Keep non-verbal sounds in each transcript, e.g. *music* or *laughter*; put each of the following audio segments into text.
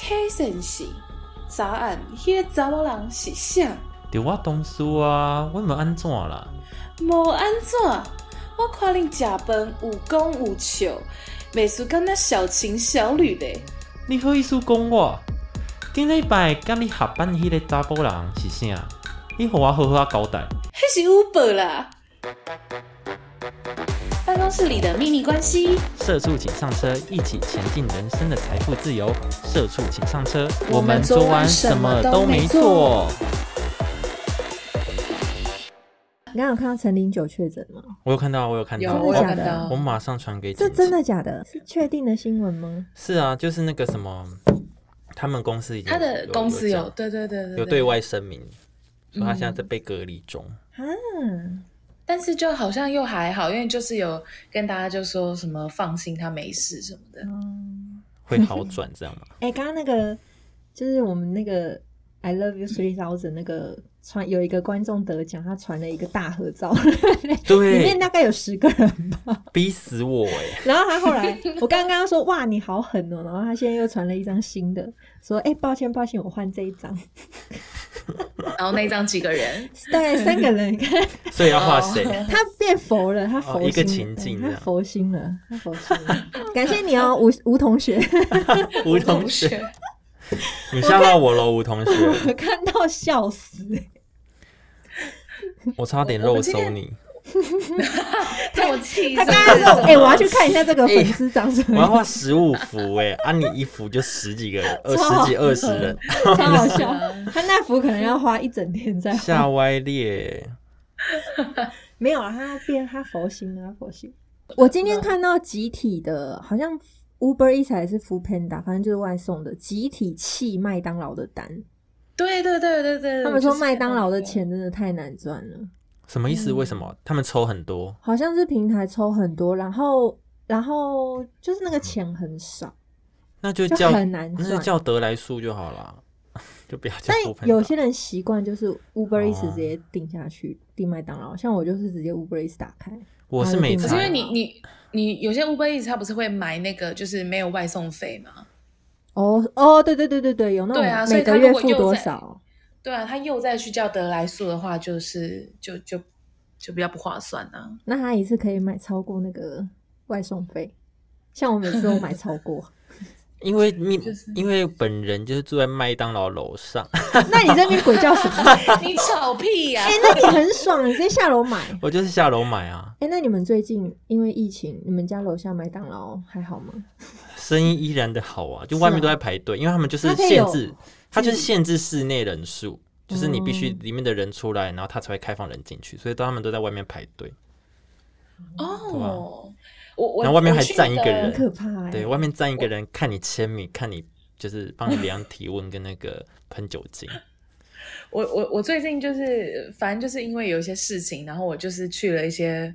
K 先生，早安，迄个查某人是啥？就我同事啊，我冇安怎啦？无安怎？我看恁食饭有讲有笑，袂输敢那小情小侣咧。你好意思讲我？今礼拜甲你下班迄个查甫人是啥？你互我好好交代。迄是 Uber 啦。办公室里的秘密关系，社畜请上车，一起前进人生的财富自由。社畜请上车，我们昨晚什么都没做。你刚刚有看到陈林九确诊吗？我有看到，我有看到，我有真的假的看到我马上传给这姐姐真的假的？是确定的新闻吗？是啊，就是那个什么，他们公司已经他的公司有，有对对对对有对外声明，说他现在在被隔离中。啊，但是就好像又还好，因为就是有跟大家就说什么放心，他没事什么的。嗯，*laughs* 会好转这样吗？哎，刚刚那个就是我们那个 I love you three thousand 那个传有一个观众得奖，他传了一个大合照，*laughs* 里面，大概有十个人吧。*laughs* 逼死我哎！然后他后来，我刚刚说哇你好狠哦，然后他现在又传了一张新的，说哎抱歉抱歉，我换这一张，*laughs* 然后那张几个人，大概三个人，你看所以要画谁？他变佛了，他佛哦一个情境佛心了，他佛心了。感谢你哦，吴吴同学，吴同学，你吓到我了，吴同学，我看到笑死。我差点肉收你。太我气他是不是，刚刚说：“哎、我要去看一下这个粉丝长什么我要画十五幅哎，啊，你一幅就十几个人，二十几二十人，超好笑。*laughs* 他那幅可能要花一整天在画，吓歪裂。没有啊，他变他佛心了，他佛心。我今天看到集体的，好像 Uber Eats 还是 Food Panda，反正就是外送的，集体弃麦当劳的单。对对对对对，他们说就是麦当劳的那个钱真的太难赚了，什么意嗯思？为什么他们抽很多？好像是平台抽很多，然后然后就是那个钱很少，那就叫很难那。叫得来速就好了，*laughs* 就不要叫但有些人习惯就是 Uber Eats 哦直接订下去，订麦当劳。像我就是直接 Uber Eats 打开，我是没差可可是因为你你你有些 Uber Eats 他不是会买那个就是没有外送费吗？哦哦，对对对对对，有那种对啊所以他种每个月付如果又在多少？对啊，他又再去叫德来素的话，就是就就就比较不划算啊。那他一次可以买超过那个外送费。像我每次都买超过，*laughs* 因为 *laughs* 你就是因为本人就是住在麦当劳楼上，*laughs* 那你这边鬼叫什么？你吵屁呀、哎、那你很爽，你直接下楼买。我就是下楼买啊，哎、那你们最近因为疫情，你们家楼下麦当劳还好吗？生意依然的好啊，就外面都在排队，因为他们就是限制，他就是限制室内人数，就是你必须嗯里面的人出来，然后他才会开放人进去，所以他们都在外面排队，哦，我我然后外面还站一个人。很可怕哎、对，外面站一个人看你签名，看你就是帮你量体温跟那个 *laughs* 喷酒精，我我我最近就是，反正就是因为有一些事情，然后我就是去了一些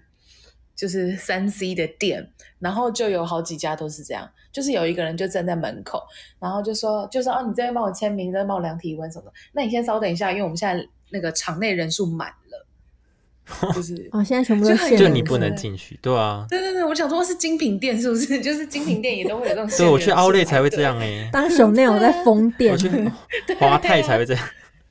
就是三 C 的店，然后就有好几家都是这样，就是有一个人就站在门口，然后就说就说哦，你这边帮我签名，这边帮我量体温什么的，那你先稍等一下，因为我们现在那个场内人数满了，*laughs* 就是。哦，现在全部都限人就你不能进去，对啊，对对对，我想说是精品店是不是？*laughs* 就是精品店也都会有这种限对我去奥莱才会这样哎、当手内有在封店我，*laughs* 去华泰才会这样，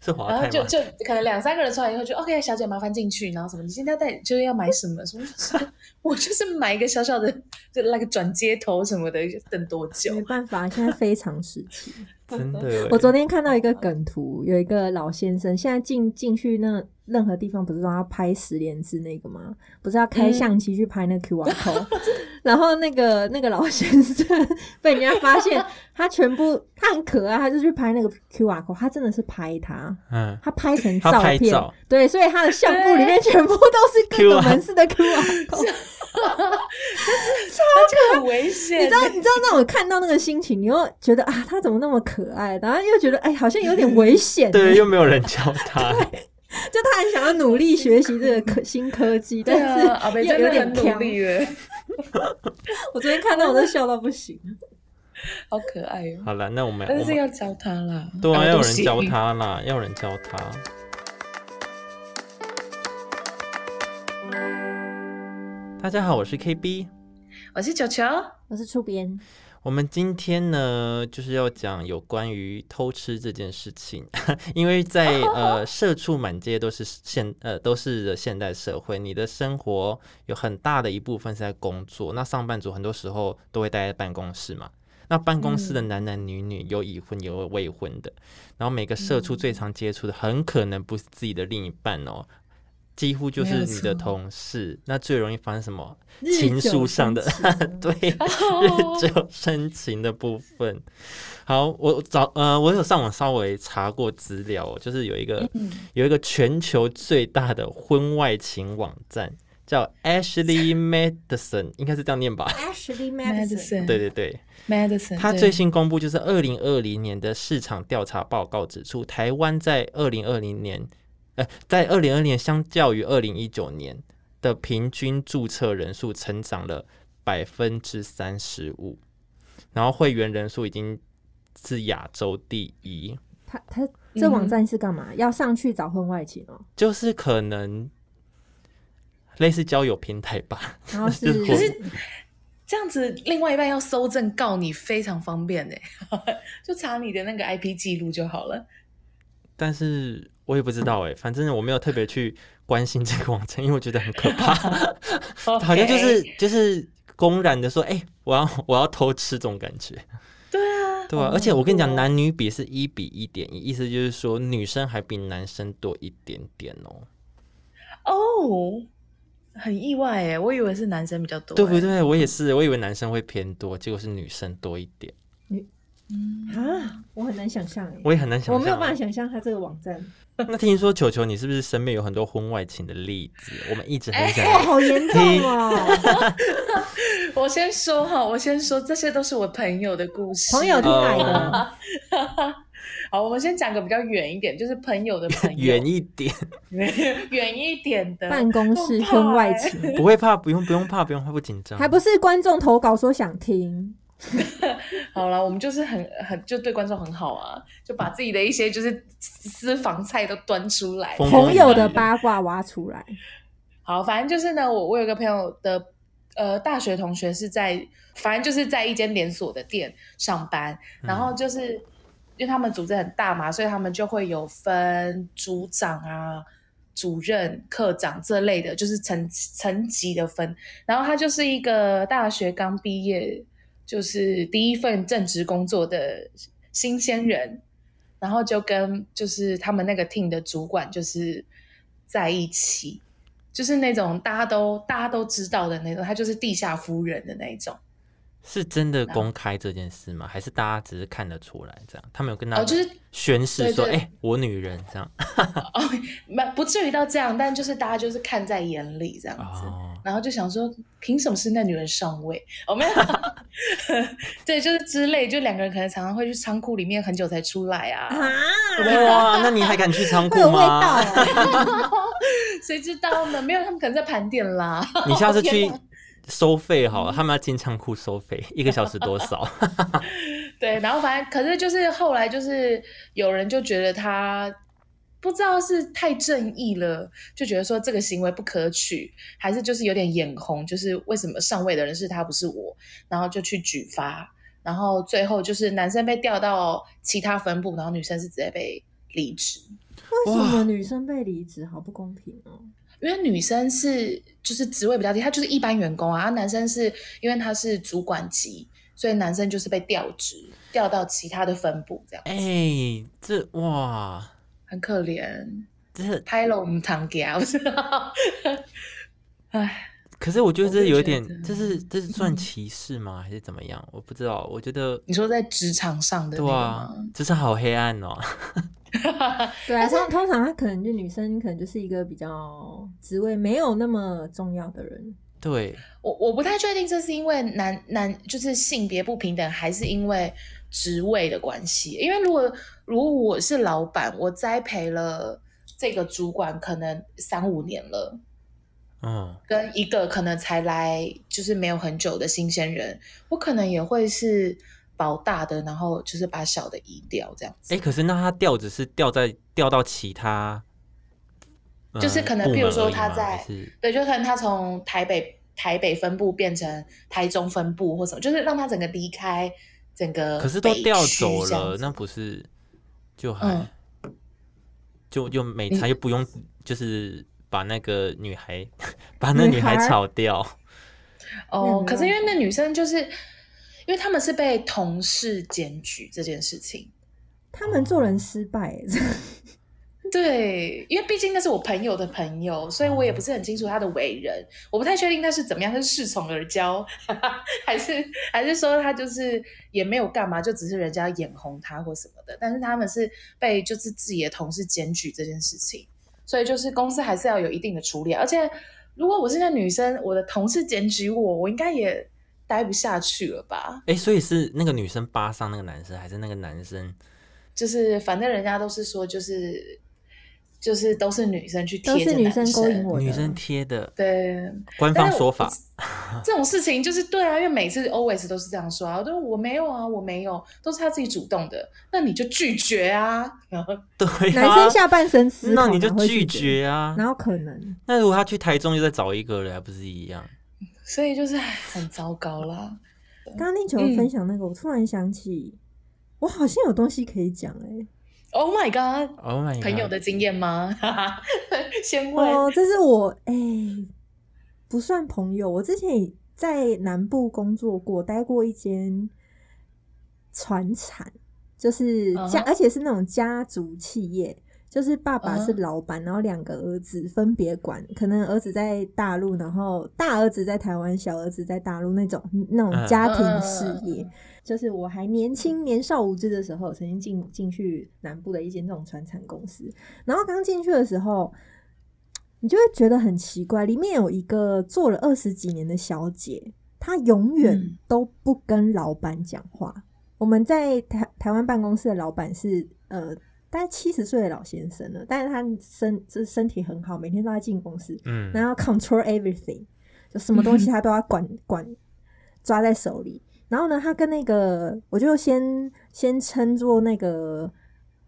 是华然后吗？就就可能两三个人出来以后就 OK，小姐麻烦进去，然后什么你现在带就是要买什么什么，*laughs* 我就是买一个小小的就那个转接头什么的，等多久没？办法，现在非常时期。*laughs* 真的 *laughs* 欸，我昨天看到一个梗图，有一个老先生，现在进进去那任何地方，不是都要拍十连字那个吗？不是要开相机去拍那个 QR code，、*laughs* 然后那个那个老先生 *laughs* 被人家发现，他全部他很可爱，他就去拍那个 QR code，他真的是拍他，嗯，他拍成照片，照。对，所以他的相簿里面全部都是各个门市的 QR code。这个很危险。你知道，你知道那种看到那个心情，你又觉得啊，他怎么那么可爱？然后又觉得哎，好像有点危险。*laughs* 对，又没有人教他，*laughs* 就他很想要努力学习这个科新科技，但是又有点努。力了，*laughs* 我昨天看到我都笑到不行。好可爱哦。好了，那我们但是要教他啦，对啊，要有人教。他啦，要有人教他。大家好，我是 KB，我是球球，我是出编，我们今天呢，就是要讲有关于偷吃这件事情，*laughs* 因为在 *laughs* 呃社畜满街都是现呃都是现代社会，你的生活有很大的一部分是在工作，那上班族很多时候都会待在办公室嘛。那办公室的男男女女有已婚有未婚的，然后每个社畜最常接触的很可能不是自己的另一半哦，几乎就是你的同事。那最容易发生什么？情书上的 *laughs* 对日久生情的部分。好，我找呃，我有上网稍微查过资料，就是有一个有一个全球最大的婚外情网站。叫 Ashley Madison，应该是这样念吧？Ashley Madison，对对对，Madison。他最新公布就是二零二零年的市场调查报告指出，台湾在二零二零年，呃，在二零二零年相较于二零一九年的平均注册人数成长了百分之三十五，然后会员人数已经是亚洲第一。他他这网站是干嘛？要上去找婚外情哦？就是可能。类似交友平台吧，然后 *laughs* 是可是这样子，另外一半要搜证告你非常方便哎，*laughs* 就查你的那个 IP 记录就好了。但是我也不知道哎，反正我没有特别去关心这个网站，因为我觉得很可怕，*laughs* 好像就是就是公然的说，哎，我要我要偷吃这种感觉。对啊，*laughs* 对啊，而且我跟你讲，男女比是一比一点一，意思就是说女生还比男生多一点点哦。哦。很意外哎，我以为是男生比较多，对不对？我也是，我以为男生会偏多，结果是女生多一点。女啊，我很难想象哎，我也很难想象，我没有办法想象他这个网站。那听说球球，你是不是身边有很多婚外情的例子？我们一直很想，好严重哦。*laughs* 我先说哈，我先说，这些都是我朋友的故事，朋友听来的。*laughs* 好，我们先讲个比较远一点，就是朋友的朋友，*laughs* 远一点，远一点的。办公室婚外情，不会怕，不用不用怕，不用怕，不紧张，还不是观众投稿说想听。*laughs* 好了，我们就是很很就对观众很好啊，就把自己的一些就是私房菜都端出来，朋友的八卦挖出来。好，反正就是呢，我我有个朋友的呃大学同学是在，反正就是在一间连锁的店上班，然后就是。因为他们组织很大嘛，所以他们就会有分组长啊、主任、科长这类的，就是层层级的分。然后他就是一个大学刚毕业，就是第一份正职工作的新鲜人，然后就跟就是他们那个 team 的主管就是在一起，就是那种大家都大家都知道的那种，他就是地下夫人的那种。是真的公开这件事吗？还是大家只是看得出来这样？他们有跟他就是宣誓说：“哎，我女人这样。*laughs* ”哦，不不至于到这样，但就是大家就是看在眼里这样子，然后就想说，凭什么是那女人上位？哦，没有，*laughs* 对，就是之类，就两个人可能常常会去仓库里面很久才出来啊。哇，那你还敢去仓库吗？*laughs* 谁知道呢？没有，他们可能在盘点啦。你下次去。收费好了，他们要进仓库收费，*laughs* 一个小时多少？*laughs* 对，然后反正可是就是后来就是有人就觉得他不知道是太正义了，就觉得说这个行为不可取，还是就是有点眼红，就是为什么上位的人是他不是我，然后就去举发，然后最后就是男生被调到其他分部，然后女生是直接被离职。为什么女生被离职？好不公平哦！因为女生是就是职位比较低，她就是一般员工啊。男生是因为他是主管级，所以男生就是被调职，调到其他的分部这样。哎，这哇，很可怜，这拍了我们堂给啊，不知道。*laughs* 哎，可是我觉得这有一点，这是这是算歧视吗？还是怎么样？我不知道。我觉得你说在职场上的对啊，职场好黑暗哦。*laughs* 对啊，通通常他可能就女生，可能就是一个比较职位没有那么重要的人。对，我我不太确定这是因为男男就是性别不平等，还是因为职位的关系。因为如果如果我是老板，我栽培了这个主管可能三五年了，嗯，跟一个可能才来就是没有很久的新鲜人，我可能也会是。保大的，然后就是把小的移掉，这样子。哎，可是那他调只是调在调到其他，就是可能，比如说他在，对，就可能他从台北台北分部变成台中分部或什么，就是让他整个离开整个。可是都北调走了，那不是就还、嗯就就美你差又不用，就是把那个女孩 *laughs* 把那女孩女孩炒掉。哦，可是因为那女生就是，因为他们是被同事检举这件事情。他们做人失败、欸，*laughs* 对，因为毕竟那是我朋友的朋友，所以我也不是很清楚他的为人，我不太确定他是怎么样，他是恃宠而骄，*laughs* 还是还是说他就是也没有干嘛，就只是人家眼红他或什么的。但是他们是被就是自己的同事检举这件事情，所以就是公司还是要有一定的处理。而且如果我是那女生，我的同事检举我，我应该也待不下去了吧？哎、所以是那个女生扒上那个男生，还是那个男生？就是反正人家都是说就是。就是都是女生去贴都着男是女生勾引我。女生贴的对，官方说法，这种事情就是对啊，因为每次 always 都是这样说啊，我都我没有啊，我没有，都是他自己主动的，那你就拒绝啊。然 *laughs* 后对、啊，*laughs* 男生下半身思考，那你就拒绝，绝啊。哪有可能？那如果他去台中又再找一个人，还不是一样？所以就是很糟糕啦。*laughs* 刚刚那球嗯分享那个，我突然想起，我好像有东西可以讲哎、Oh my god，Oh my god！朋友的经验吗？*laughs* 先问。哦，这是我哎、不算朋友，我之前也在南部工作过，待过一间船产，就是家而且是那种家族企业，就是爸爸是老板，然后两个儿子分别管，可能儿子在大陆，然后大儿子在台湾，小儿子在大陆那种那种嗯。家庭事业。就是我还年轻年少无知的时候，曾经进进去南部的一间这种传产公司，然后刚进去的时候，你就会觉得很奇怪，里面有一个做了二十几年的小姐，她永远嗯。都不跟老板讲话。我们在台台湾办公室的老板是呃大概七十岁的老先生了，但是他身就是身体很好，每天都在进公司，嗯，然后 control everything，就什么东西 *laughs* 他都要管管抓在手里。然后呢，他跟那个我就先先称作那个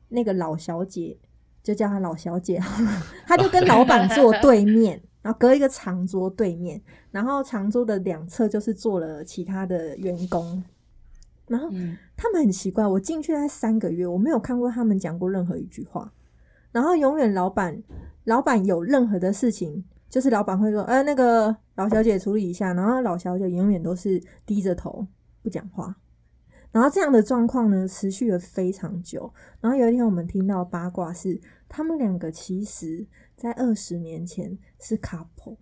那个老小姐，就叫她老小姐好了。他就跟老板坐对面，然后隔一个长桌对面，然后长桌的两侧就是坐了其他的员工。然后嗯他们很奇怪，我进去才三个月，我没有看过他们讲过任何一句话。然后永远老板老板有任何的事情，就是老板会说：“呃，那个老小姐处理一下。”然后老小姐永远都是低着头不讲话。然后这样的状况呢，持续了非常久。然后有一天，我们听到八卦是，他们两个其实在二十年前是 couple，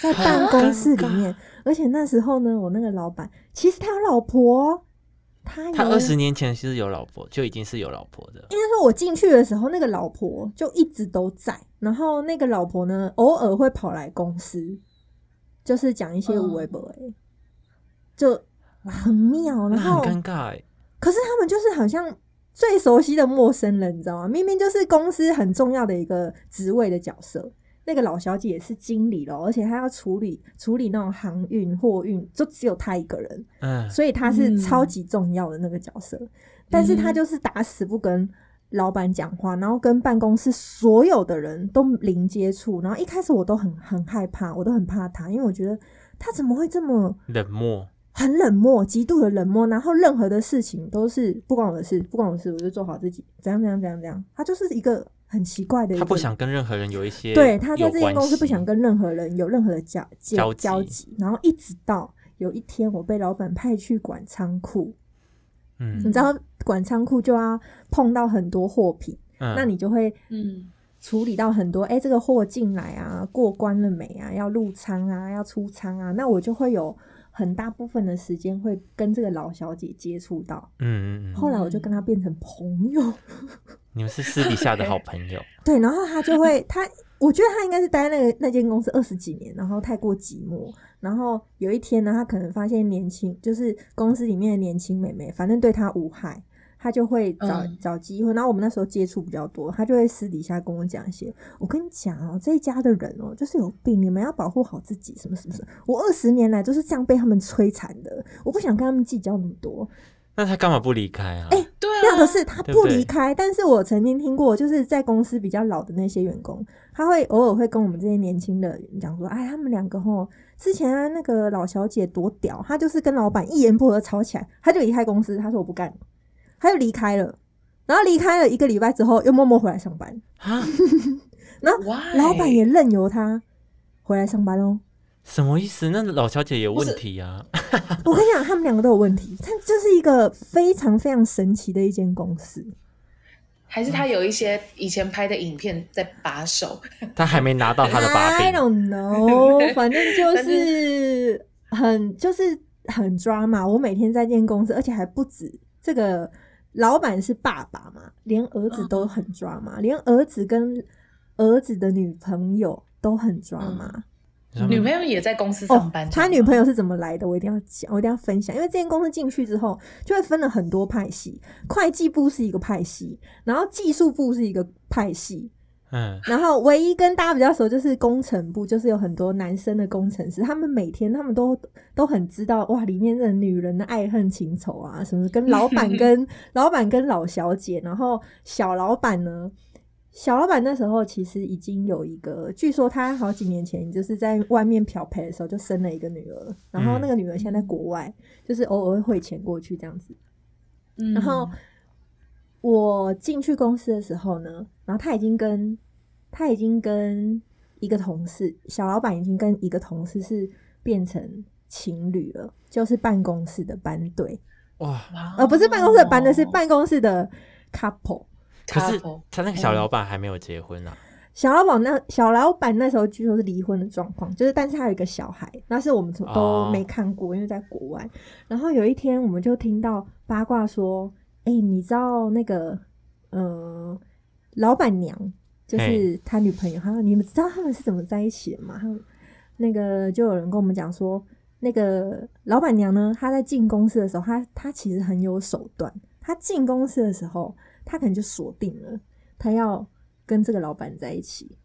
在办公室里面，而且那时候呢，我那个老板其实他有老婆，他他二十年前其实有老婆，就已经是有老婆的。应该说，我进去的时候，那个老婆就一直都在，然后那个老婆呢，偶尔会跑来公司，就是讲一些无微博，就很妙。然后，很尴尬哎。可是他们就是好像最熟悉的陌生人，你知道吗？明明就是公司很重要的一个职位的角色。那个老小姐也是经理咯，而且她要处理处理那种航运货运，就只有她一个人。嗯，所以她是嗯超级重要的那个角色，但是她就是打死不跟老板讲话，然后跟办公室所有的人都零接触，然后一开始我都很很害怕，我都很怕她，因为我觉得她怎么会这么冷漠。很冷漠，极度的冷漠，然后任何的事情都是不关我的事，不关我的事，我就做好自己，怎样怎样怎样怎样，他就是一个很奇怪的，他不想跟任何人有一些对，他在有这间公司不想跟任何人有任何的交交集。交集，然后一直到有一天我被老板派去管仓库，嗯。你知道管仓库就要碰到很多货品，嗯，那你就会嗯。处理到很多，哎、这个货进来啊，过关了没啊？要入仓啊，要出仓啊，那我就会有很大部分的时间会跟这个老小姐接触到。嗯嗯嗯，后来我就跟她变成朋友，你们是私底下的好朋友。*laughs* 对，然后他就会，他我觉得他应该是待那个那间公司二十几年，然后太过寂寞，然后有一天呢，他可能发现年轻，就是公司里面的年轻妹妹，反正对他无害。他就会找、嗯找机会，然后我们那时候接触比较多，他就会私底下跟我讲一些。我跟你讲哦，这一家的人哦，就是有病，你们要保护好自己，什么什么什么。我二十年来都是这样被他们摧残的，我不想跟他们计较那么多。那他干嘛不离开啊？对啊，妙的是他不离开，但是我曾经听过，就是在公司比较老的那些员工，他会偶尔会跟我们这些年轻的人讲说，哎，他们两个吼，之前啊那个老小姐多屌，她就是跟老板一言不合吵起来，她就离开公司，她说我不干，她就离开了，然后离开了一个礼拜之后，又默默回来上班，啊，*laughs* 然后老板也任由他回来上班哦。什么意思？那老小姐有问题啊？我跟你讲，他们两个都有问题，他就是一个非常非常神奇的一间公司。还是他有一些以前拍的影片在把守，他还没拿到他的把 I 柄。don't know，*laughs* 反正就是很就是很抓嘛。我每天在这间公司，而且还不止这个老板是爸爸嘛，连儿子都很抓嘛，连儿子跟儿子的女朋友都很抓嘛。女朋友也在公司哦上班。，他女朋友是怎么来的？我一定要讲，我一定要分享。因为这间公司进去之后，就会分了很多派系，会计部是一个派系，然后技术部是一个派系，嗯，然后唯一跟大家比较熟就是工程部，就是有很多男生的工程师，他们每天他们都都很知道哇，里面的女人的爱恨情仇啊，什么跟老板跟 *laughs* 老板跟老小姐，然后小老板呢，小老板那时候其实已经有一个，据说他好几年前就是在外面漂培的时候就生了一个女儿，然后那个女儿现在在国外，就是偶尔会汇钱过去这样子。嗯然后我进去公司的时候呢，然后他已经跟他已经跟一个同事，小老板已经跟一个同事是变成情侣了，就是办公室的班队，哇！哇而不是办公室的班队，是哦办公室的 couple。可是她那个小老板还没有结婚啊。小老板那小老板那时候据说是离婚的状况，就是但是他有一个小孩，那是我们从都哦没看过，因为在国外。然后有一天我们就听到八卦说，哎、你知道那个呃老板娘就是他女朋友，他说你们知道他们是怎么在一起的吗？他那个就有人跟我们讲说，那个老板娘呢，她在进公司的时候，她她其实很有手段。她进公司的时候，她可能就锁定了，他要跟这个老板在一起。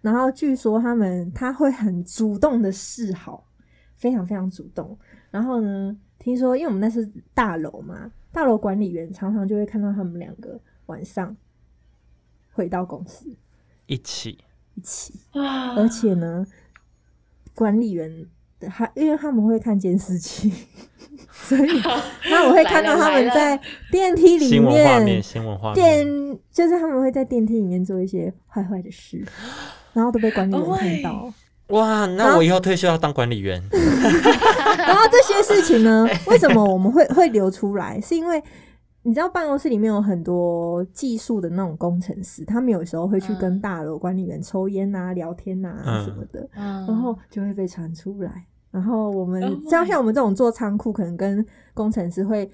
然后据说他们他会很主动的示好，非常非常主动。然后呢，听说因为我们那是大楼嘛，大楼管理员常常就会看到他们两个晚上回到公司一起一起。啊而且呢，管理员还因为他们会看监视器，所以那我会看到他们在电梯里新闻画面，面，新闻画面，电就是他们会在电梯里面做一些坏坏的事，然后都被管理员看到。哇！那我以后退休要当管理员。*laughs* 然后这些事情呢，为什么我们会会流出来？是因为你知道办公室里面有很多技术的那种工程师，他们有时候会去跟嗯大楼管理员抽烟啊、聊天啊嗯什么的。嗯然后就会被传出来。然后我们 Oh 像像我们这种做仓库，可能跟工程师会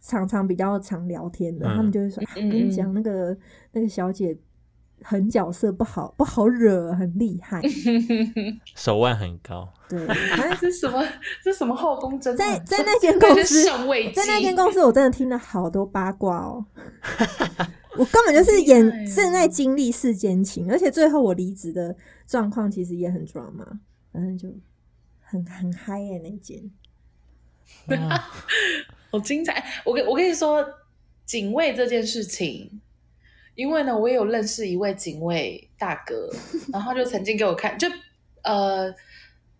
常常比较常聊天的，嗯他们就会说：“哎、嗯我跟你讲，那个那个小姐狠角色，不好不好惹，很厉害。*laughs* 手腕很高，对，反 *laughs* 正这是什么？这是什么后宫真在在那间公司，在那记间公司，我真的听了好多八卦哦。*laughs* 我根本就是演正在经历世间情，而且最后我离职的状况其实也很 drama，反正就很很嗨耶、那间。哇好精彩！我跟我跟你说，警卫这件事情，因为呢，我也有认识一位警卫大哥，然后就曾经给我看，就呃，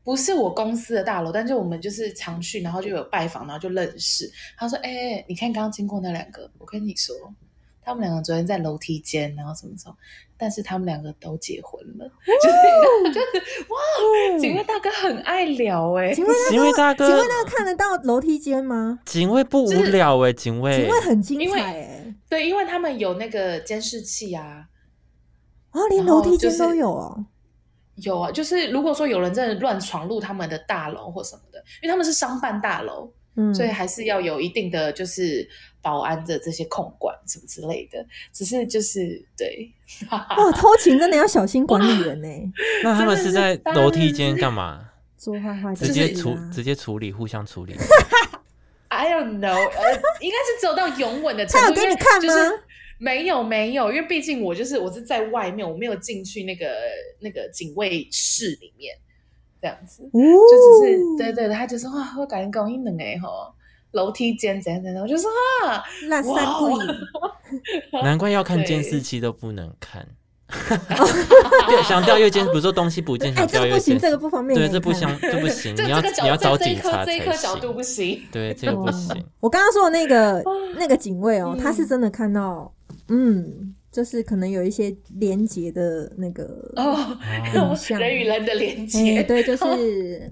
不是我公司的大楼，但是我们就是常去，然后就有拜访，然后就认识。他说：“哎、你看刚刚经过那两个，我跟你说，他们两个昨天在楼梯间，然后什么时候？但是他们两个都结婚了，*laughs* 就是就是哇，警卫大哥很爱聊哎、警卫大哥警卫大哥看得到楼梯间吗？警卫不无聊哎，警卫。警卫很精因为彩哎、对，因为他们有那个监视器啊，哦，连楼梯间都有哦。有啊，就是如果说有人真的乱闯入他们的大楼或什么的，因为他们是商办大楼，嗯，所以还是要有一定的就是保安的这些控管什么之类的。只是就是对，*laughs* 哇，偷情真的要小心管理员呢、*laughs* 那他们是在楼梯间干嘛？做坏坏的直接事处啊直接处理，互相处理。*laughs* I don't know，呃，应该是只有到永吻的程度。他有给你看吗就是没有没有，因为毕竟我就是我是在外面，我没有进去那个那个警卫室里面这样子。哦，就只是对对对，他就说哇，我感觉高音冷哎吼，楼梯间怎样怎样，我就说啊，那三不影，*laughs* 难怪要看对监视器都不能看。*laughs* 对，想调阅监，比如说东西不见，哎，想这个不行，调阅监这个不方便。对，这不行，*laughs* 这不行，你要你要找这这一警察这一颗才角度不行。行。对，这个不哦行。我刚刚说的那个那个警卫哦，嗯他是真的看到，嗯，就是可能有一些连接的那个，哦，人与人的连哎，接，对，就是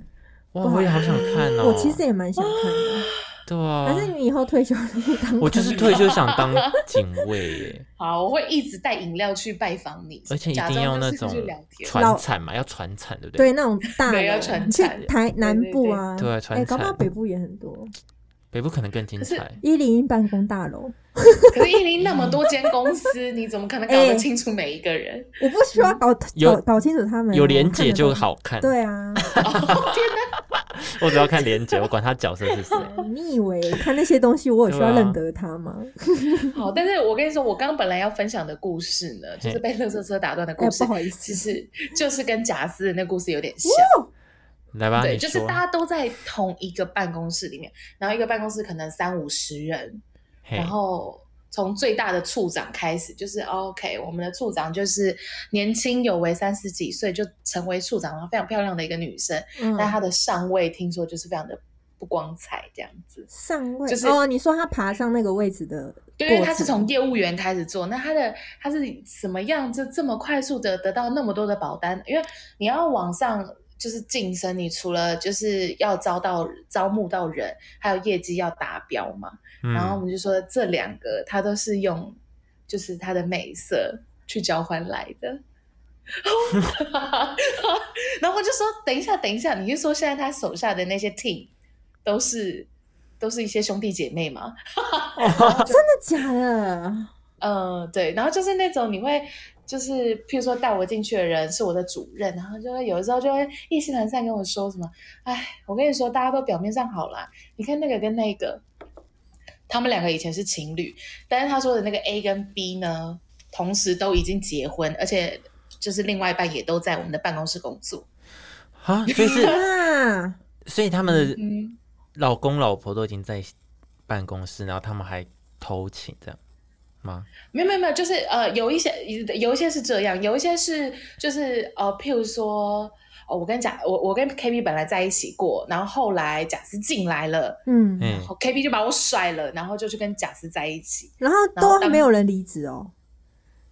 哇，我也好想看哦。我其实也蛮想看的。对啊还，是你以后退休你当我就是退休想当 *laughs* 警卫耶，好，我会一直带饮料去拜访你，而且一定要那种。传产嘛，要传产，对不对？对那种大的要传产台南部啊，对对对对哎，搞不好传产北部也很多，北部可能更精彩。一零一办公大楼，*laughs* 可是一零那么多间公司，你怎么可能搞得 *laughs* 清楚每一个人？我不需要搞有搞搞清楚他们有连结结就。好看。对啊，*laughs* 我只要看连结，我管他角色是谁。你以为看那些东西我有需要认得他吗？*laughs* *laughs* 好，但是我跟你说，我刚刚本来要分享的故事呢，就是被乐色车打断的哎，故事不，好意其思，实就是跟贾斯的那故事有点像。来吧，对，就是大家都在同一个办公室里面，然后一个办公室可能三五十人，然后从最大的处长开始，就是 OK，我们的处长就是年轻有为，三十几岁就成为处长，然后非常漂亮的一个女生，嗯但她的上位听说就是非常的不光彩这样子。上位就是哦，你说她爬上那个位置的，对，因为她是从业务员开始做，那她的她是什么样就这么快速的得到那么多的保单？因为你要往上就是晋升，你除了就是要招到招募到人，还有业绩要达标嘛。嗯然后我们就说这两个他都是用就是他的美色去交换来的。*laughs* 然后我就说，等一下，等一下，你是说现在他手下的那些 team 都是都是一些兄弟姐妹吗？*laughs* 真的假的？嗯，对，然后就是那种你会，就是譬如说带我进去的人是我的主任，然后就会有的时候就会意兴阑珊跟我说什么，哎，我跟你说，大家都表面上好啦，你看那个跟那个，他们两个以前是情侣，但是他说的那个 A 跟 B 呢，同时都已经结婚，而且就是另外一半也都在我们的办公室工作，啊，所以是，啊，所以他们的嗯，老公老婆都已经在办公室，然后他们还偷情这样吗？没有没有没有，就是呃，有一些有一些是这样，有一些是就是呃，譬如说，哦，我跟贾我我跟 KB 本来在一起过，然后后来贾斯进来了，嗯，嗯然，后 KB 就把我甩了，然后就去跟贾斯在一起，然后都没有人离职哦，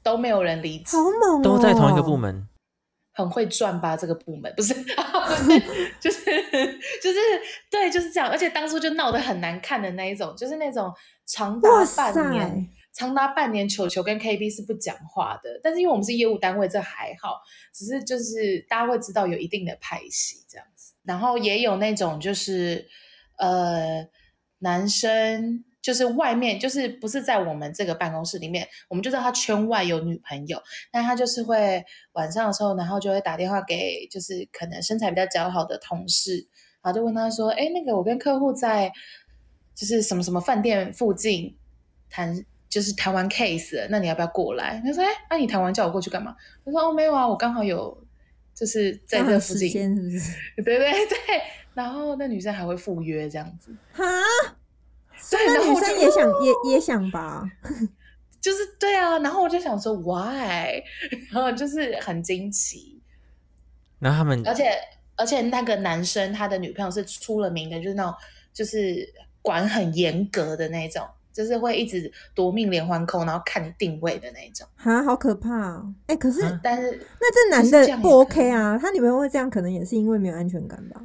都没有人离职好，猛哦，都在同一个部，门。很会赚吧？这个部门不是，就是就是对，就是这样，而且当初就闹得很难看的那一种，就是那种长达半年。长达半年，球球跟 KB 是不讲话的，但是因为我们是业务单位，这还好，只是就是大家会知道有一定的派系这样子，然后也有那种就是呃男生就是外面就是不是在我们这个办公室里面，我们就知道他圈外有女朋友，但他就是会晚上的时候，然后就会打电话给就是可能身材比较姣好的同事，然后就问他说：“哎，那个我跟客户在就是什么什么饭店附近谈，就是谈完 case 了，那你要不要过来？”他说：“哎，那、你谈完叫我过去干嘛？”我说：“哦，没有啊，我刚好有就是在这附近，是不是？对 *laughs* 对对。”然后那女生还会赴约这样子，哈，对，那女生也想也也想吧？就是对啊，然后我就想说 why，然后就是很惊奇，然后他们而且而且那个男生他的女朋友是出了名的，就是那种就是管很严格的那种，就是会一直夺命连环扣，然后看你定位的那种。哈，好可怕哦！哎，可是啊但是那这男的不 OK 啊？他女朋友会这样，可能也是因为没有安全感吧？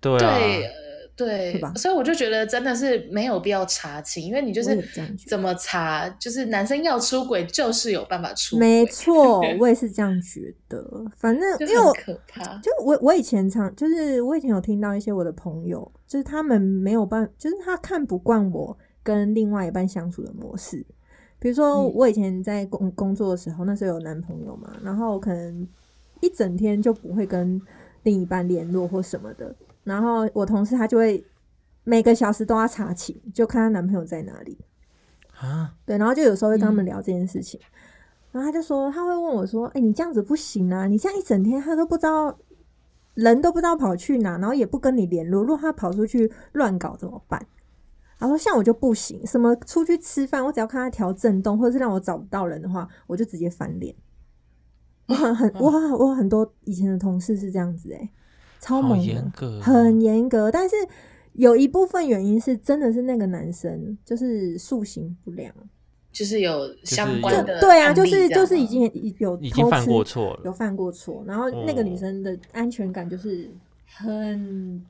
对对、对吧，所以我就觉得真的是没有必要查清，因为你就是这样怎么查，就是男生要出轨就是有办法出轨，没错，我也是这样觉得。反正 *laughs* 就很因为我可怕。就我我以前常就是我以前有听到一些我的朋友，就是他们没有办，就是他看不惯我跟另外一半相处的模式。比如说嗯我以前在工工作的时候，那时候有男朋友嘛，然后可能一整天就不会跟另一半联络或什么的，然后我同事他就会每个小时都要查寝，就看她男朋友在哪里。啊，对，然后就有时候会跟他们嗯聊这件事情，然后他就说，他会问我说：“哎、你这样子不行啊，你这样一整天他都不知道，人都不知道跑去哪，然后也不跟你联络，如果他跑出去乱搞怎么办？”然后像我就不行，什么出去吃饭，我只要看他调震动，或者是让我找不到人的话，我就直接翻脸。我很很我很我很多以前的同事是这样子哎、超严格哦，很严格。但是有一部分原因是真的是那个男生就是塑形不良，就是有相就关的对啊，就是就是已经有已经犯偷吃过错了有犯过错，然后那个女哦生的安全感就是很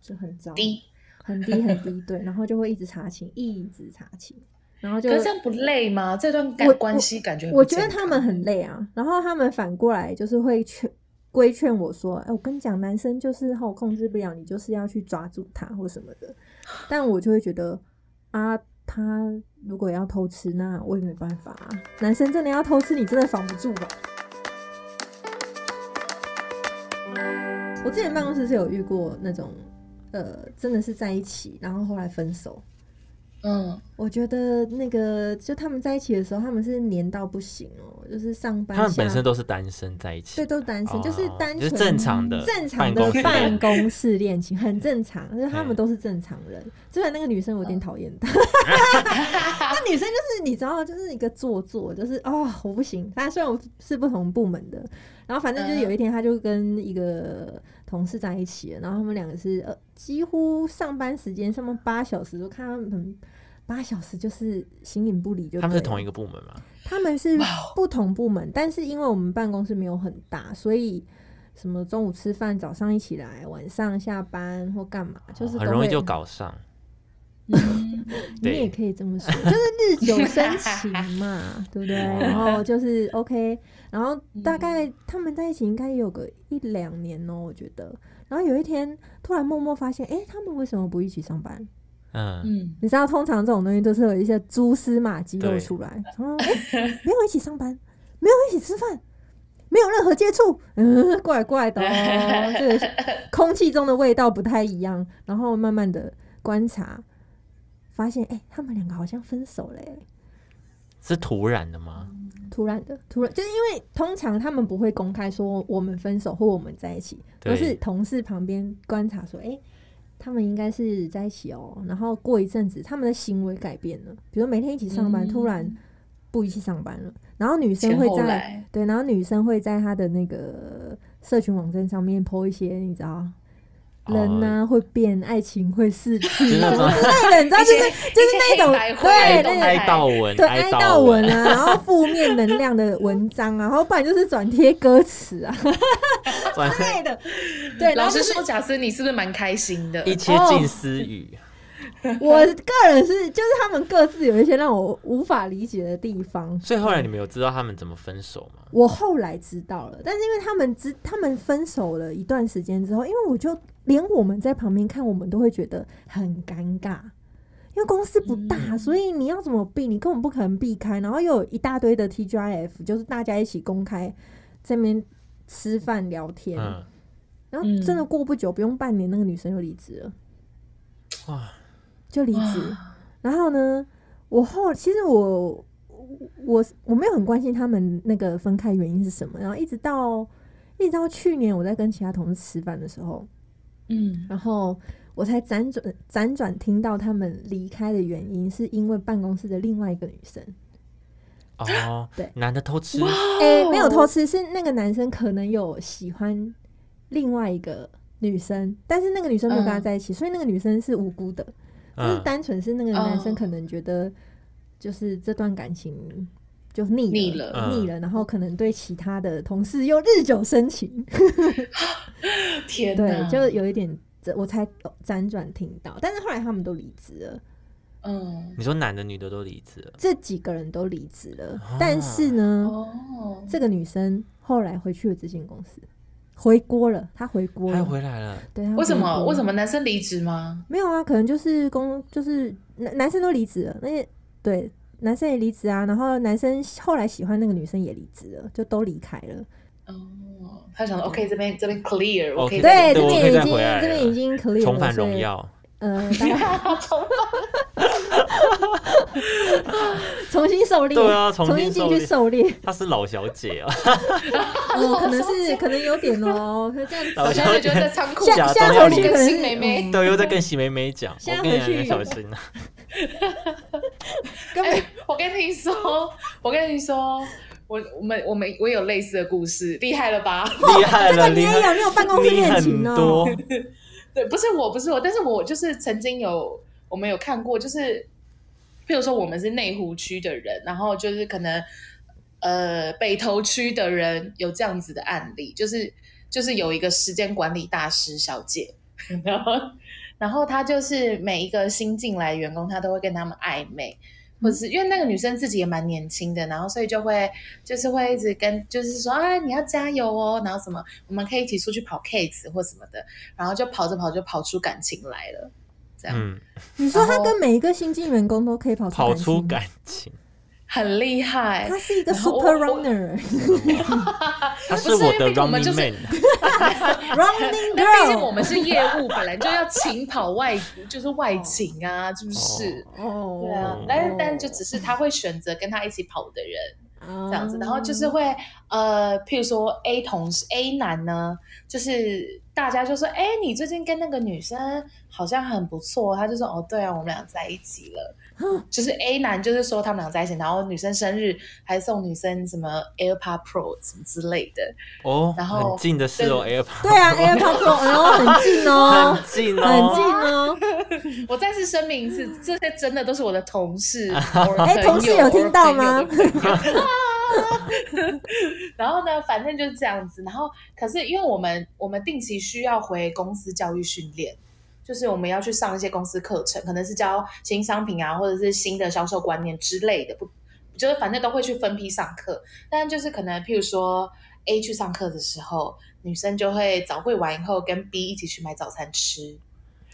就很糟，低。很低很低，对，然后就会一直查寝，一直查寝，然后就可是这样不累吗？这段关系感觉很我觉得他们很累啊，然后他们反过来就是会劝规劝我说：“哎、我跟你讲，男生就是后控制不了，你就是要去抓住他或什么的。*laughs* ”但我就会觉得啊，他如果要偷吃，那我也没办法啊。男生真的要偷吃，你真的防不住吧？我之前办公室是有遇过那种，呃，真的是在一起，然后后来分手。嗯，我觉得那个就他们在一起的时候，他们是黏到不行哦，就是上班他们本身都是单身在一起，对都是单身，就是哦单纯就是正常的正常的办公室恋情，很正常，就是他们嗯都是正常人。虽然那个女生我有嗯点讨厌她，*laughs* 那女生就是你知道，就是一个做作，就是哦我不行。但虽然我是不同部门的，然后反正就是有一天，她就跟一个同事在一起了，然后他们两个是呃几乎上班时间上班八小时，都看他们八小时就是形影不离就，他们是同一个部门吗？他们是不同部门，但是因为我们办公室没有很大，所以什么中午吃饭、早上一起来、晚上下班或干嘛，就是哦很容易就。搞上。*laughs* 嗯你也可以这么说，就是日久生情嘛，对不对？*laughs* 然后就是 OK，然后大概他们在一起应该也有个一两年哦，我觉得。然后有一天突然默默发现，哎，他们为什么不一起上班？嗯，嗯，你知道，通常这种东西都是有一些蛛丝马迹露出来。然后，哎、没有一起上班，没有一起吃饭，没有任何接触，嗯，*laughs* 怪怪的哦。*laughs* 这个空气中的味道不太一样。然后慢慢的观察，发现，哎、他们两个好像分手了、哎是突然的吗？突然的，突然就是因为通常他们不会公开说我们分手或我们在一起，都是同事旁边观察说，哎、他们应该是在一起哦。然后过一阵子，他们的行为改变了，比如每天一起上班，嗯突然不一起上班了。然后女生前会在对，然后女生会在她的那个社群网站上面 po 一些，你知道。人呐、会变，爱情会逝去，就是那种什么之类的，你知道，就是就是那种对对动态哀悼文，对哀悼悼文啊，然后负面能量的文章啊，然后不然就是转贴歌词啊 *laughs* 转之类的。对，老实说，贾斯，你是不是蛮开心的？一切尽私语。我个人是，就是他们各自有一些让我无法理解的地方。所以后来你们有知道他们怎么分手吗？我后来知道了，但是因为他们知他们分手了一段时间之后，因为我就连我们在旁边看，我们都会觉得很尴尬，因为公司不大，嗯。所以你要怎么避，你根本不可能避开。然后又有一大堆的 TGIF，就是大家一起公开在那边吃饭聊天，嗯，然后真的过不久，不用半年，那个女生就离职了，哇，就离职。然后呢，我后其实我我我没有很关心他们那个分开原因是什么，然后一直到一直到去年我在跟其他同事吃饭的时候，嗯，然后我才辗转辗转听到他们离开的原因是因为办公室的另外一个女生，哦，*laughs* 对。男的偷吃，诶、没有哦偷吃，是那个男生可能有喜欢另外一个女生，但是那个女生没有跟他嗯。在一起，所以那个女生是无辜的。就是嗯，单纯是那个男生哦。可能觉得，就是这段感情就腻腻了，了腻了，然后可能对其他的同事又日久生情，*laughs* 天对，哪，就有一点，这我才辗转听到，但是后来他们都离职了，嗯，你说男的女的都离职了，这几个人都离职了，啊。但是呢，哦，这个女生后来回去了这间公司，回锅了，她回锅了，她，回来了，对，她为什么？为什么男生离职吗？没有啊？可能就是公，就是男男生都离职了，那些对男生也离职啊，然后男生后来喜欢那个女生也离职了，就都离开了。哦，他想说，OK，这边这边 clear，我可以对，这边已经这边已经 clear 了重返荣耀，呃，大概 *laughs* *laughs* *laughs* 重重新狩猎，对啊重新新进去狩猎，她是老小姐啊，哦，可能是可能有点哦，可 *laughs* 这样老我现在就觉得在仓库。下假下回去可能是新妹妹嗯。对，又在跟新梅梅讲，我跟你讲，回去。小心啊。*laughs* 我跟你说，我跟你说，我我们我们我有类似的故事，厉害了吧？厉害了，这个你厉害也有，你有办公室你恋情哦。很多，*laughs* 对，不是我，不是我，但是我就是曾经有我们有看过，就是譬如说我们是内湖区的人，然后就是可能呃北投区的人有这样子的案例，就是就是有一个时间管理大师小姐，*laughs* 然后然后她就是每一个新进来员工，她都会跟他们暧昧。或是因为那个女生自己也蛮年轻的，然后所以就会就是会一直跟就是说啊你要加油哦，然后什么我们可以一起出去跑 case 或什么的，然后就跑着跑着就跑出感情来了，这样、嗯，你说他跟每一个新进员工都可以跑出跑出感情，很厉害。他。是一个 super 我 runner，running *laughs* 他不是我的因为我们 running 就是 man，*laughs* *laughs* 那毕竟我。们是业务，本来就要勤跑外，就是外勤啊，是不是？哦，对啊，但是但就只是他会选择跟他一起跑的人，这样子，然后就是会呃，譬如说 A 同事 A 男呢，就是大家就说，哎，你最近跟那个女生好像很不错，他就说，哦，对啊，我们俩在一起了。就是 A 男就是说他们俩在一起，然后女生生日还送女生什么 AirPod Pro 什么之类的，哦，然后很近的事哦，AirPod，对啊，AirPod Pro，然后很近哦，*laughs* 很近哦很哦，近哦。*laughs* 我再次声明一次，这些真的都是我的同事，*laughs* 哎同事有听到吗？然后呢，反正就是这样子。然后，可是因为我们我们定期需要回公司教育训练，就是我们要去上一些公司课程，可能是教新商品啊，或者是新的销售观念之类的，不就是反正都会去分批上课。但就是可能譬如说 A 去上课的时候，女生就会早会完以后跟 B 一起去买早餐吃。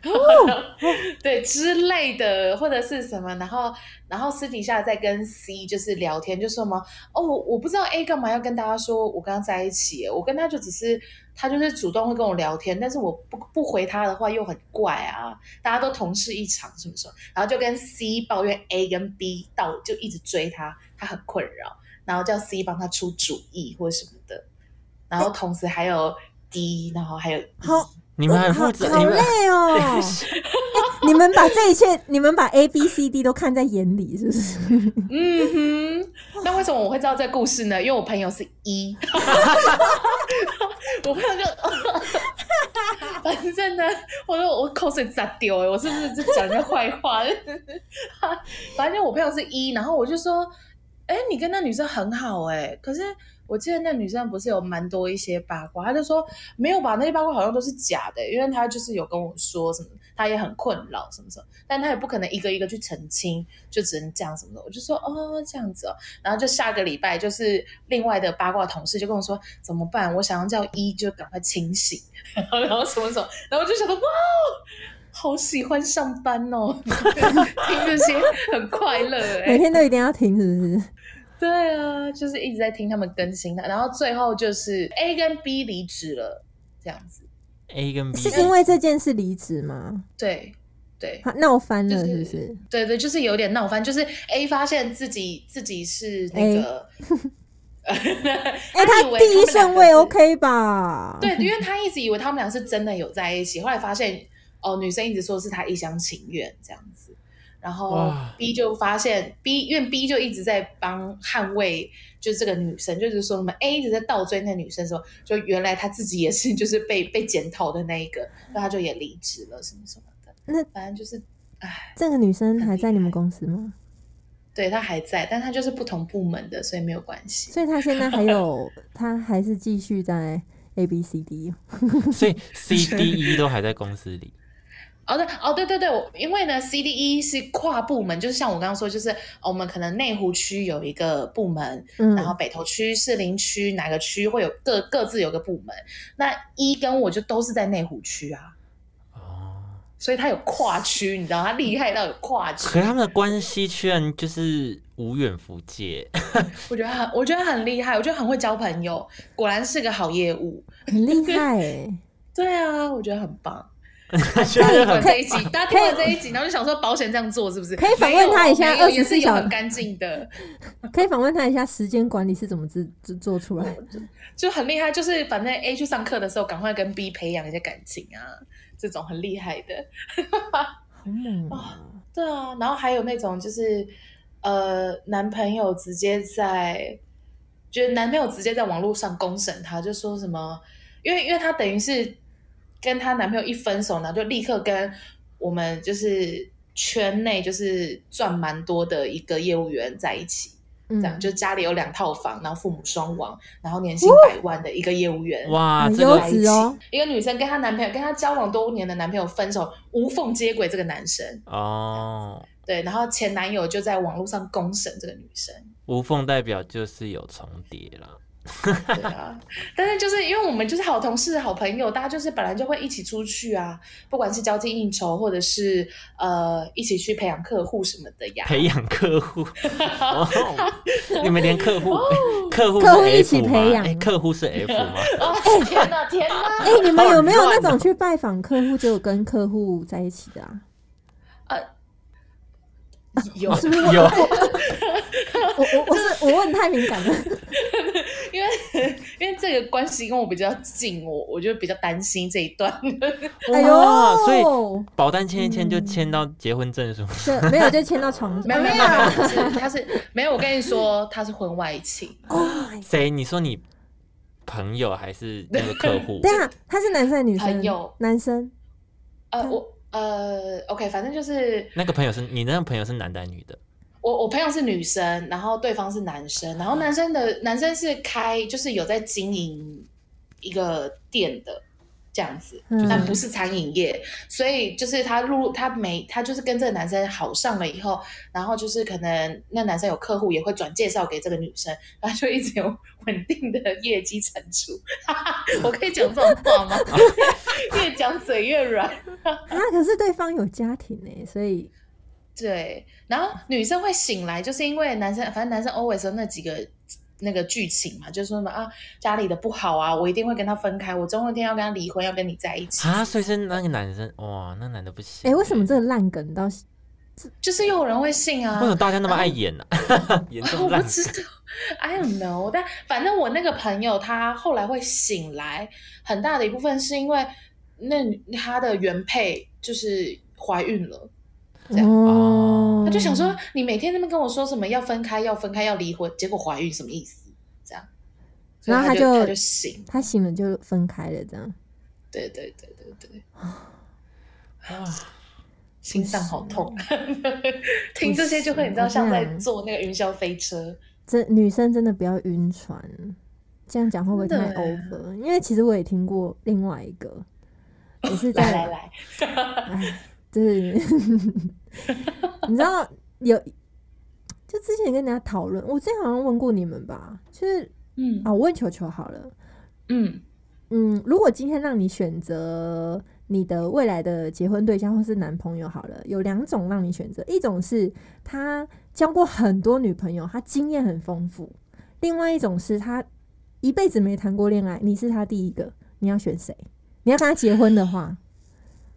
*laughs* 对之类的，或者是什么，然后然后私底下再跟 C 就是聊天，就说什么哦，我我不知道 A 干嘛要跟大家说我跟他在一起，我跟他就只是他就是主动会跟我聊天，但是我不不回他的话又很怪啊，大家都同事一场什么什么，然后就跟 C 抱怨 A 跟 B 到就一直追他，他很困扰，然后叫 C 帮他出主意或者什么的，然后同时还有 D，然后还有 E 好你们很负责，好好你们累哦。*laughs* 哎你们把这一切，*laughs* 你们把 A B C D 都看在眼里，是不是？嗯哼，那为什么我会知道这个故事呢？因为我朋友是一，*laughs* 我朋友就，*laughs* 反正呢，我说我口水咋丢哎，我是不是就讲人家坏话？反正我朋友是一，然后我就说，哎、你跟那女生很好哎、可是我记得那女生不是有蛮多一些八卦，她就说没有吧，那些八卦好像都是假的、因为她就是有跟我说什么，她也很困扰什么什么，但她也不可能一个一个去澄清，就只能这样什么的。我就说哦这样子哦，然后就下个礼拜就是另外的八卦同事就跟我说怎么办，我想要叫一就赶快清醒，*laughs* 然后什么什么，然后我就想到哇。好喜欢上班哦，*laughs* 听这些很快乐哎、每天都一定要听，是不是？对啊，就是一直在听他们更新的，然后最后就是 A 跟 B 离职了，这样子。A 跟 B 是因为这件事离职吗？对对好闹翻了，就是是不是？对对，就是有点闹翻，就是 A 发现自己自己是那个，哎、哎，他第一顺位 OK 吧？对，因为他一直以为他们俩是真的有在一起，后来发现哦，女生一直说是他一厢情愿这样子，然后 B 就发现 B，因为 B 就一直在帮捍卫，就是这个女生，就是说什么 A 一直在倒追那女生说，就原来他自己也是就是被被检讨的那一个，那他就也离职了什么什么的，那反正就是，哎，这个女生还在你们公司吗？对她还在，但她就是不同部门的，所以没有关系。所以她现在还有，*laughs* 她还是继续在 A B C D。所以 C D E 都还在公司里。哦对哦对对对，因为呢，CDE 是跨部门，就是像我刚刚说，就是、哦我们可能内湖区有一个部门，嗯然后北投区、士林区哪个区会有各各自有个部门。那一跟我就都是在内湖区啊，哦，所以他有跨区，你知道他厉害到有跨区可，是他们的关系居然就是无远弗届。我觉得很我觉得很厉害，我觉得很会交朋友，果然是个好业务。很厉害哎、*laughs* 对啊，我觉得很棒。觉得很听完这一集，*laughs* 大家听了这一集，然后就想说保险这样做是不是？可以访问他一下没有24也是很干净的，*laughs* 可以访问他一下时间管理是怎么制制做出来的？*laughs* 就很厉害。就是反正 A 去上课的时候，赶快跟 B 培养一些感情啊，这种很厉害的。好猛哦！对啊，然后还有那种就是呃，男朋友直接在，就是男朋友直接在网络上公审他，就说什么，因为因为他等于是跟她男朋友一分手呢，就立刻跟我们就是圈内就是赚蛮多的一个业务员在一起，嗯这样就家里有两套房，然后父母双亡，然后年薪百万的一个业务员。哇，很优这个质哦。一个女生跟她男朋友跟她交往多年的男朋友分手，无缝接轨这个男生，哦，对，然后前男友就在网络上公审这个女生，无缝代表就是有重叠啦。对啊，但是就是因为我们就是好同事、好朋友，大家就是本来就会一起出去啊，不管是交际应酬，或者是呃一起去培养客户什么的呀。培养客户，*laughs* 哦你们连客户客户是客户一起 F 吗培养哎客户是 F 吗？哦，天哪，天哪！哎、你们有没有那种去拜访客户就跟客户在一起的啊？呃，有，有 *laughs* 我我我是我问太敏感了，*laughs* 因为这个关系跟我比较近，我我就比较担心这一段。*laughs* 哎呦所以保单签一签就签到结婚证书，*laughs* 就没有就签到床没有没有没啊有，他是没有。我跟你说，他是婚外情。哦，谁？你说你朋友还是那个客户？对啊，他是男生还是女生？朋友男生。呃，我呃，OK，反正就是那个朋友是你那个朋友是男的还是女的？我我朋友是女生，然后对方是男生，然后男生的男生是开就是有在经营一个店的这样子，嗯但不是餐饮业，所以就是他入他没他就是跟这个男生好上了以后，然后就是可能那男生有客户也会转介绍给这个女生，然后就一直有稳定的业绩产出。*laughs* 我可以讲这种话吗？*laughs* 越讲嘴越软。啊，可是对方有家庭呢、所以对，然后女生会醒来，就是因为男生，反正男生 always 有那几个那个剧情嘛，就是说什么啊，家里的不好啊，我一定会跟他分开，我总有一天要跟他离婚，要跟你在一起。啊，所以是那个男生哇，那男的不行。哎、为什么这个烂梗到就是又有人会信啊为什，么大家那么爱演呢、*laughs* 演这我不知道，I don't know。但反正我那个朋友他后来会醒来，很大的一部分是因为那他的原配就是怀孕了。这样。哦，他就想说，你每天那边跟我说什么要分开、要分开、要离婚，结果怀孕什么意思？这样，然后他就他就醒，他醒了就分开了，这样。对对对对对，啊 *sighs* 心脏好痛，*laughs* 听这些就会你知道像在坐那个云霄飞车，这女生真的不要晕船，这样讲会不会太真的。over？因为其实我也听过另外一个，也是在来来来，*laughs* 哎，就是 *laughs* 你知道有，就之前跟人家讨论，我之前好像问过你们吧，就是嗯。啊，我问球球好了，嗯。嗯，如果今天让你选择你的未来的结婚对象或是男朋友好了，有两种让你选择，一种是他交过很多女朋友，他经验很丰富；，另外一种是他一辈子没谈过恋爱，你是他第一个，你要选谁？你要跟他结婚的话，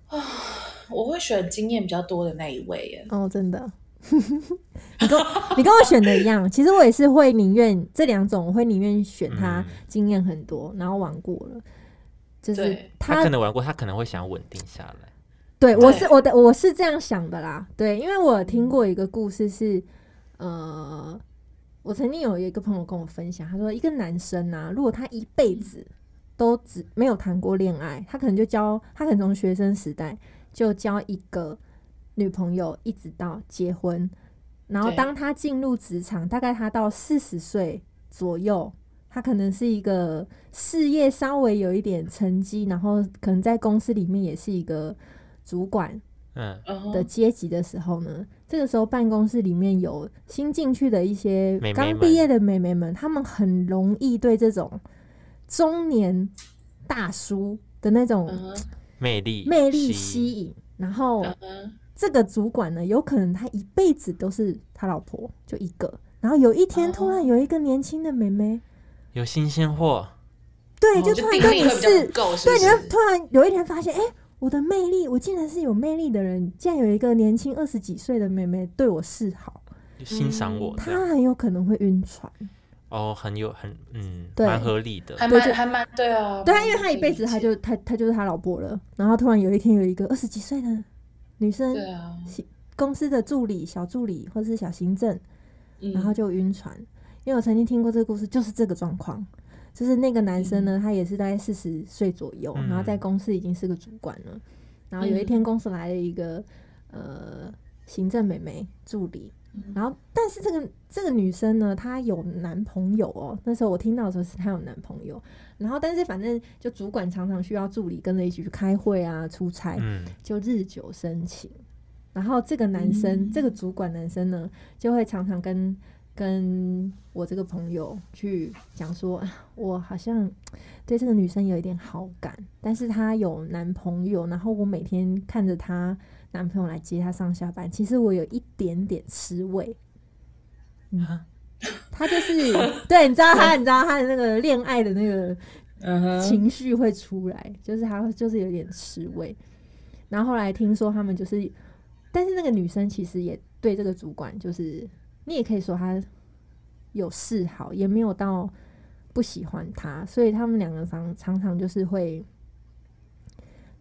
*sighs* 我会选经验比较多的那一位耶，哦，真的。*laughs* 你跟我你跟我选的一样，其实我也是会宁愿这两种，我会宁愿选他嗯经验很多，然后玩过了，就是对他可能玩过，他可能会想要稳定下来。对，我是我的我是这样想的啦。对，因为我有听过一个故事是，呃，我曾经有一个朋友跟我分享，他说一个男生啊，如果他一辈子都只没有谈过恋爱，他可能就交，他可能从学生时代就交一个女朋友，一直到结婚，然后当他进入职场，大概他到四十岁左右。他可能是一个事业稍微有一点成绩，然后可能在公司里面也是一个主管嗯，嗯的阶级的时候呢，这个时候办公室里面有新进去的一些刚毕业的美眉们，她们很容易对这种中年大叔的那种嗯魅力魅力吸吸引，然后嗯。这个主管呢，有可能他一辈子都是他老婆就一个，然后有一天突然哦有一个年轻的妹妹，有新鲜货，对，哦就突然跟你是对，你会突然有一天发现，哎、我的魅力，我竟然是有魅力的人，竟然有一个年轻二十几岁的妹妹对我示好，欣赏我这她，很有可能会晕船。哦，很有很嗯，对蛮合理的。还对就蛮还蛮对啊，对啊，因为他一辈子他就他他就是他老婆了，然后突然有一天有一个二十几岁的女生，对啊，公司的助理、小助理或者是小行政，嗯然后就晕船。因为我曾经听过这个故事，就是这个状况，就是那个男生呢，他也是大概四十岁左右，嗯然后在公司已经是个主管了。然后有一天公司来了一个呃行政美眉助理，然后但是这个这个女生呢，她有男朋友哦。那时候我听到的时候是她有男朋友，然后但是反正就主管常常需要助理跟着一起去开会啊、出差，嗯，就日久生情。然后这个男生，嗯这个主管男生呢，就会常常跟跟我这个朋友去讲说，啊我好像对这个女生有一点好感，但是她有男朋友，然后我每天看着她男朋友来接她上下班，其实我有一点点吃味。嗯啊，他就是 *laughs* 对，你知道他，你知道他的那个恋爱的那个情绪会出来，就是他会就是有点吃味。然后后来听说他们就是，但是那个女生其实也对这个主管，就是你也可以说她有示好，也没有到不喜欢他，所以他们两个常常常就是会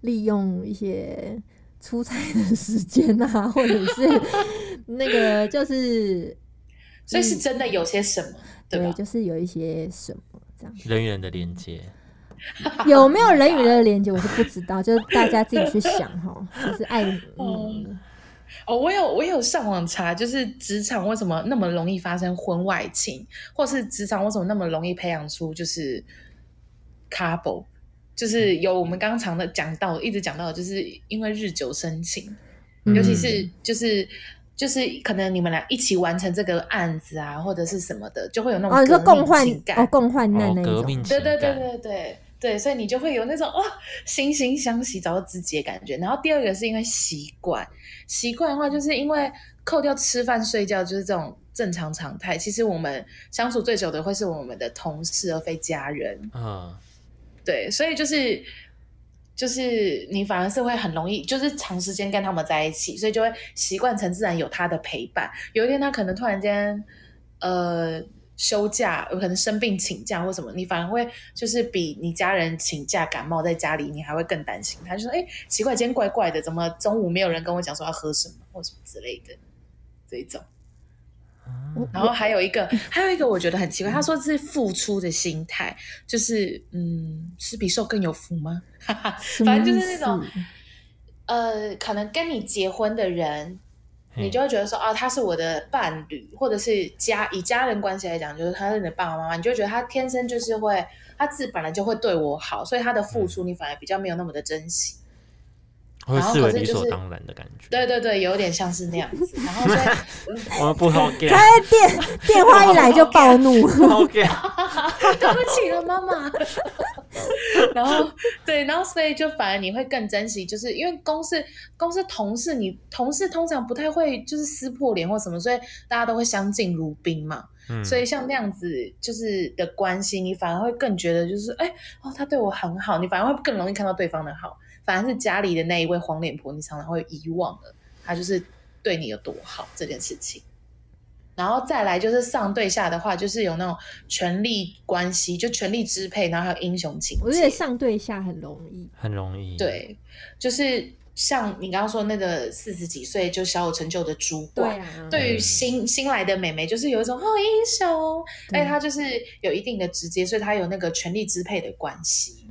利用一些出差的时间啊，*laughs* 或者是 *laughs* 那个就是所以是真的有些什么，对？就是有一些什么这样。人与人的连接，*laughs* 有没有人与人的连接，我是不知道，就是大家自己去想哈。就是爱，嗯，哦，我有我有上网查，就是职场为什么那么容易发生婚外情，或是职场为什么那么容易培养出就是 couple，就是有我们刚刚常的讲到，一直讲到的，就是因为日久生情，嗯尤其是就是。就是可能你们俩一起完成这个案子啊，或者是什么的，就会有那种哦，你说共患哦，共患难哦那，一种，革命情对对对，对对对，所以你就会有那种哦惺惺相惜、找到知己的感觉。然后第二个是因为习惯，习惯的话，就是因为扣掉吃饭、睡觉，就是这种正常常态。其实我们相处最久的会是我们的同事，而非家人。嗯，对，所以就是就是你反而是会很容易，就是长时间跟他们在一起，所以就会习惯成自然有他的陪伴。有一天他可能突然间呃休假，有可能生病请假或什么，你反而会就是比你家人请假感冒在家里，你还会更担心他，就说哎奇怪，今天怪怪的，怎么中午没有人跟我讲说要喝什么或什么之类的这一种。我然后还有一个，还有一个我觉得很奇怪，他说是付出的心态，就是嗯，是比受更有福吗？*laughs* 反正就是那种呃，可能跟你结婚的人，你就会觉得说啊，他是我的伴侣，或者是家以家人关系来讲，就是他是你的爸爸妈妈，你就会觉得他天生就是会，他自本来就会对我好，所以他的付出你反而比较没有那么的珍惜。会然后视为理可是就是所当然的感觉。对对对，有点像是那样子。然后所以 *laughs* 我们不好给，他电电话一来就暴怒，不好给，*laughs* 对不起了，妈妈。*laughs* 然后对，然后所以就反而你会更珍惜，就是因为公司公司同事，你同事通常不太会就是撕破脸或什么，所以大家都会相敬如宾嘛。嗯，所以像那样子就是的关系，你反而会更觉得就是哎哦，他对我很好，你反而会更容易看到对方的好。反而是家里的那一位黄脸婆，你常常会遗忘了他就是对你有多好这件事情。然后再来就是上对下的话，就是有那种权力关系，就权力支配，然后还有英雄情节。我觉得上对下很容易。很容易。，对，就是像你刚刚说那个四十几岁就小有成就的主管，对啊，对于嗯新新来的美眉，就是有一种哦英雄，对哎，她就是有一定的直接，所以她有那个权力支配的关系。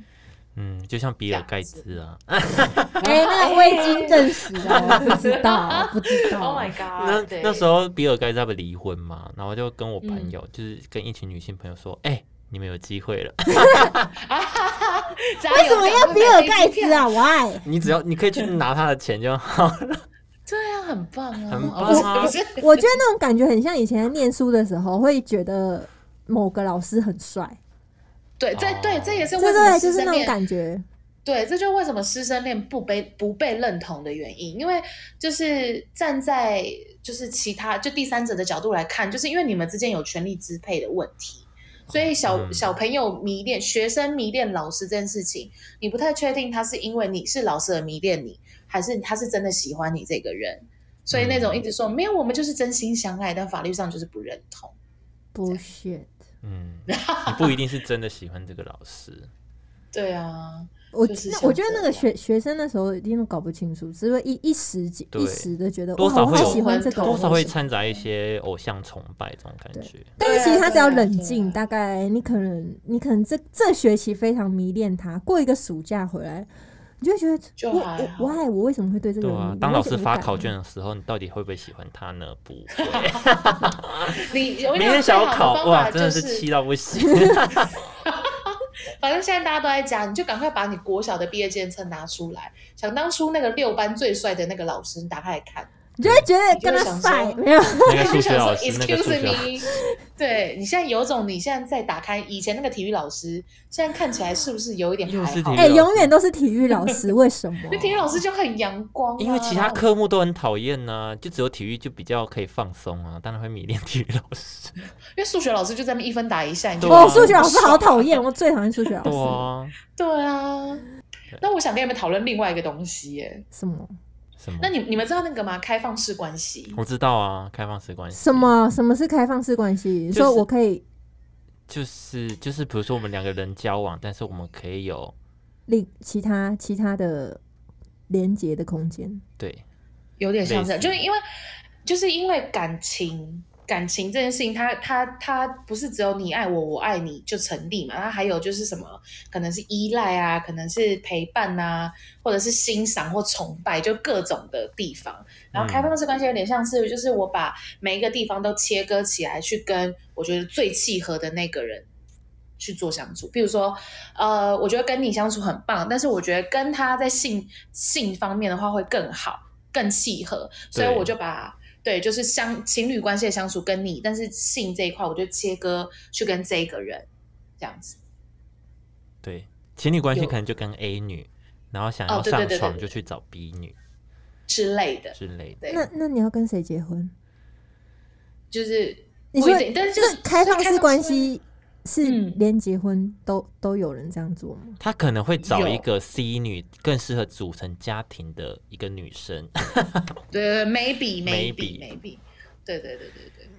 嗯，就像比尔盖茨啊，*laughs* 哎，那个未经证实哦，不知道，*laughs* 不知道。Oh my 那 god！那那时候比尔盖茨他们离婚嘛，然后就跟我朋嗯友，就是跟一群女性朋友说，哎，你们有机会了，*laughs* 为为什么要比尔盖茨？啊？Why？你只要你可以去拿他的钱就好了。对啊，很棒啊，很哦棒啊不是不是我觉得那种感觉很像以前念书的时候，会觉得某个老师很帅，对，这对这也是对为什么对，就是那种师生恋感觉。对，这就是为什么师生恋不被不被认同的原因，因为就是站在就是其他就第三者的角度来看，就是因为你们之间有权力支配的问题，所以小、嗯小朋友迷恋学生迷恋老师这件事情，你不太确定他是因为你是老师而迷恋你，还是他是真的喜欢你这个人。所以那种一直说、没有，我们就是真心相爱，但法律上就是不认同。bullshit。嗯，*laughs* 你不一定是真的喜欢这个老师。对啊，我就是那我觉得那个学学生那时候一定都搞不清楚，只会一一时对一时的觉得，我多少会喜欢这个多少会掺杂一些偶像崇拜这种感觉。但是其实他只要冷静，大概你可能你可能这这学期非常迷恋他，过一个暑假回来，你就会觉得我我我爱我为什么会对这个对啊当老师发考卷的时候，你到底会不会喜欢他呢？不会。*laughs* *laughs* 你我跟你明天讲，最好想要考，的方哇，法就真的是气到不行。*laughs* *laughs* 反正现在大家都在家，你就赶快把你国小的毕业纪念册拿出来。想当初那个六班最帅的那个老师，你打开来看，你就会觉得跟他你就会想说晒没有？那个数学就想说老师，那个数 Excuse 学老师，me，对你现在有种，你现在再打开以前那个体育老师，现在看起来是不是有一点？哎、永远都是体育老师，为什么？那体育老师就很阳光、啊，因为其他科目都很讨厌呢，就只有体育就比较可以放松啊，当然会迷恋 *laughs* 体育老师。*laughs* 因为数学老师就在那一分打一下，你就哦，数学老师好爽讨厌，我最讨厌数学老对师。啊，对啊。那我想跟你们讨论另外一个东西耶。什么什么？那你你们知道那个吗？开放式关系。我知道啊，开放式关系。什？么什么是开放式关系？你就是说我可以就是就是，比如说我们两个人交往，但是我们可以有另其他其他的连接的空间。对有点像这样，就是因为就是因为感情，感情这件事情它，它它不是只有你爱我，我爱你就成立嘛，它还有就是什么，可能是依赖啊，可能是陪伴啊，或者是欣赏或崇拜，就各种的地方。然后开放式关系有点像是，就是我把每一个地方都切割起来，去跟我觉得最契合的那个人。去做相处，比如说，呃，我觉得跟你相处很棒，但是我觉得跟他在性性方面的话会更好，更契合，所以我就把对，就是相情侣关系的相处跟你，但是性这一块我就切割去跟这个人这样子。对，情侣关系可能就跟 A 女，然后想要上床就去找 B 女之类的，之类的。那那你要跟谁结婚？就是你说但是就是这开放式关系是嗯连结婚都都有人这样做吗？他可能会找一有个 C 女更适合组成家庭的一个女生。*laughs* 对，maybe *laughs* Maybe maybe 对对对对对。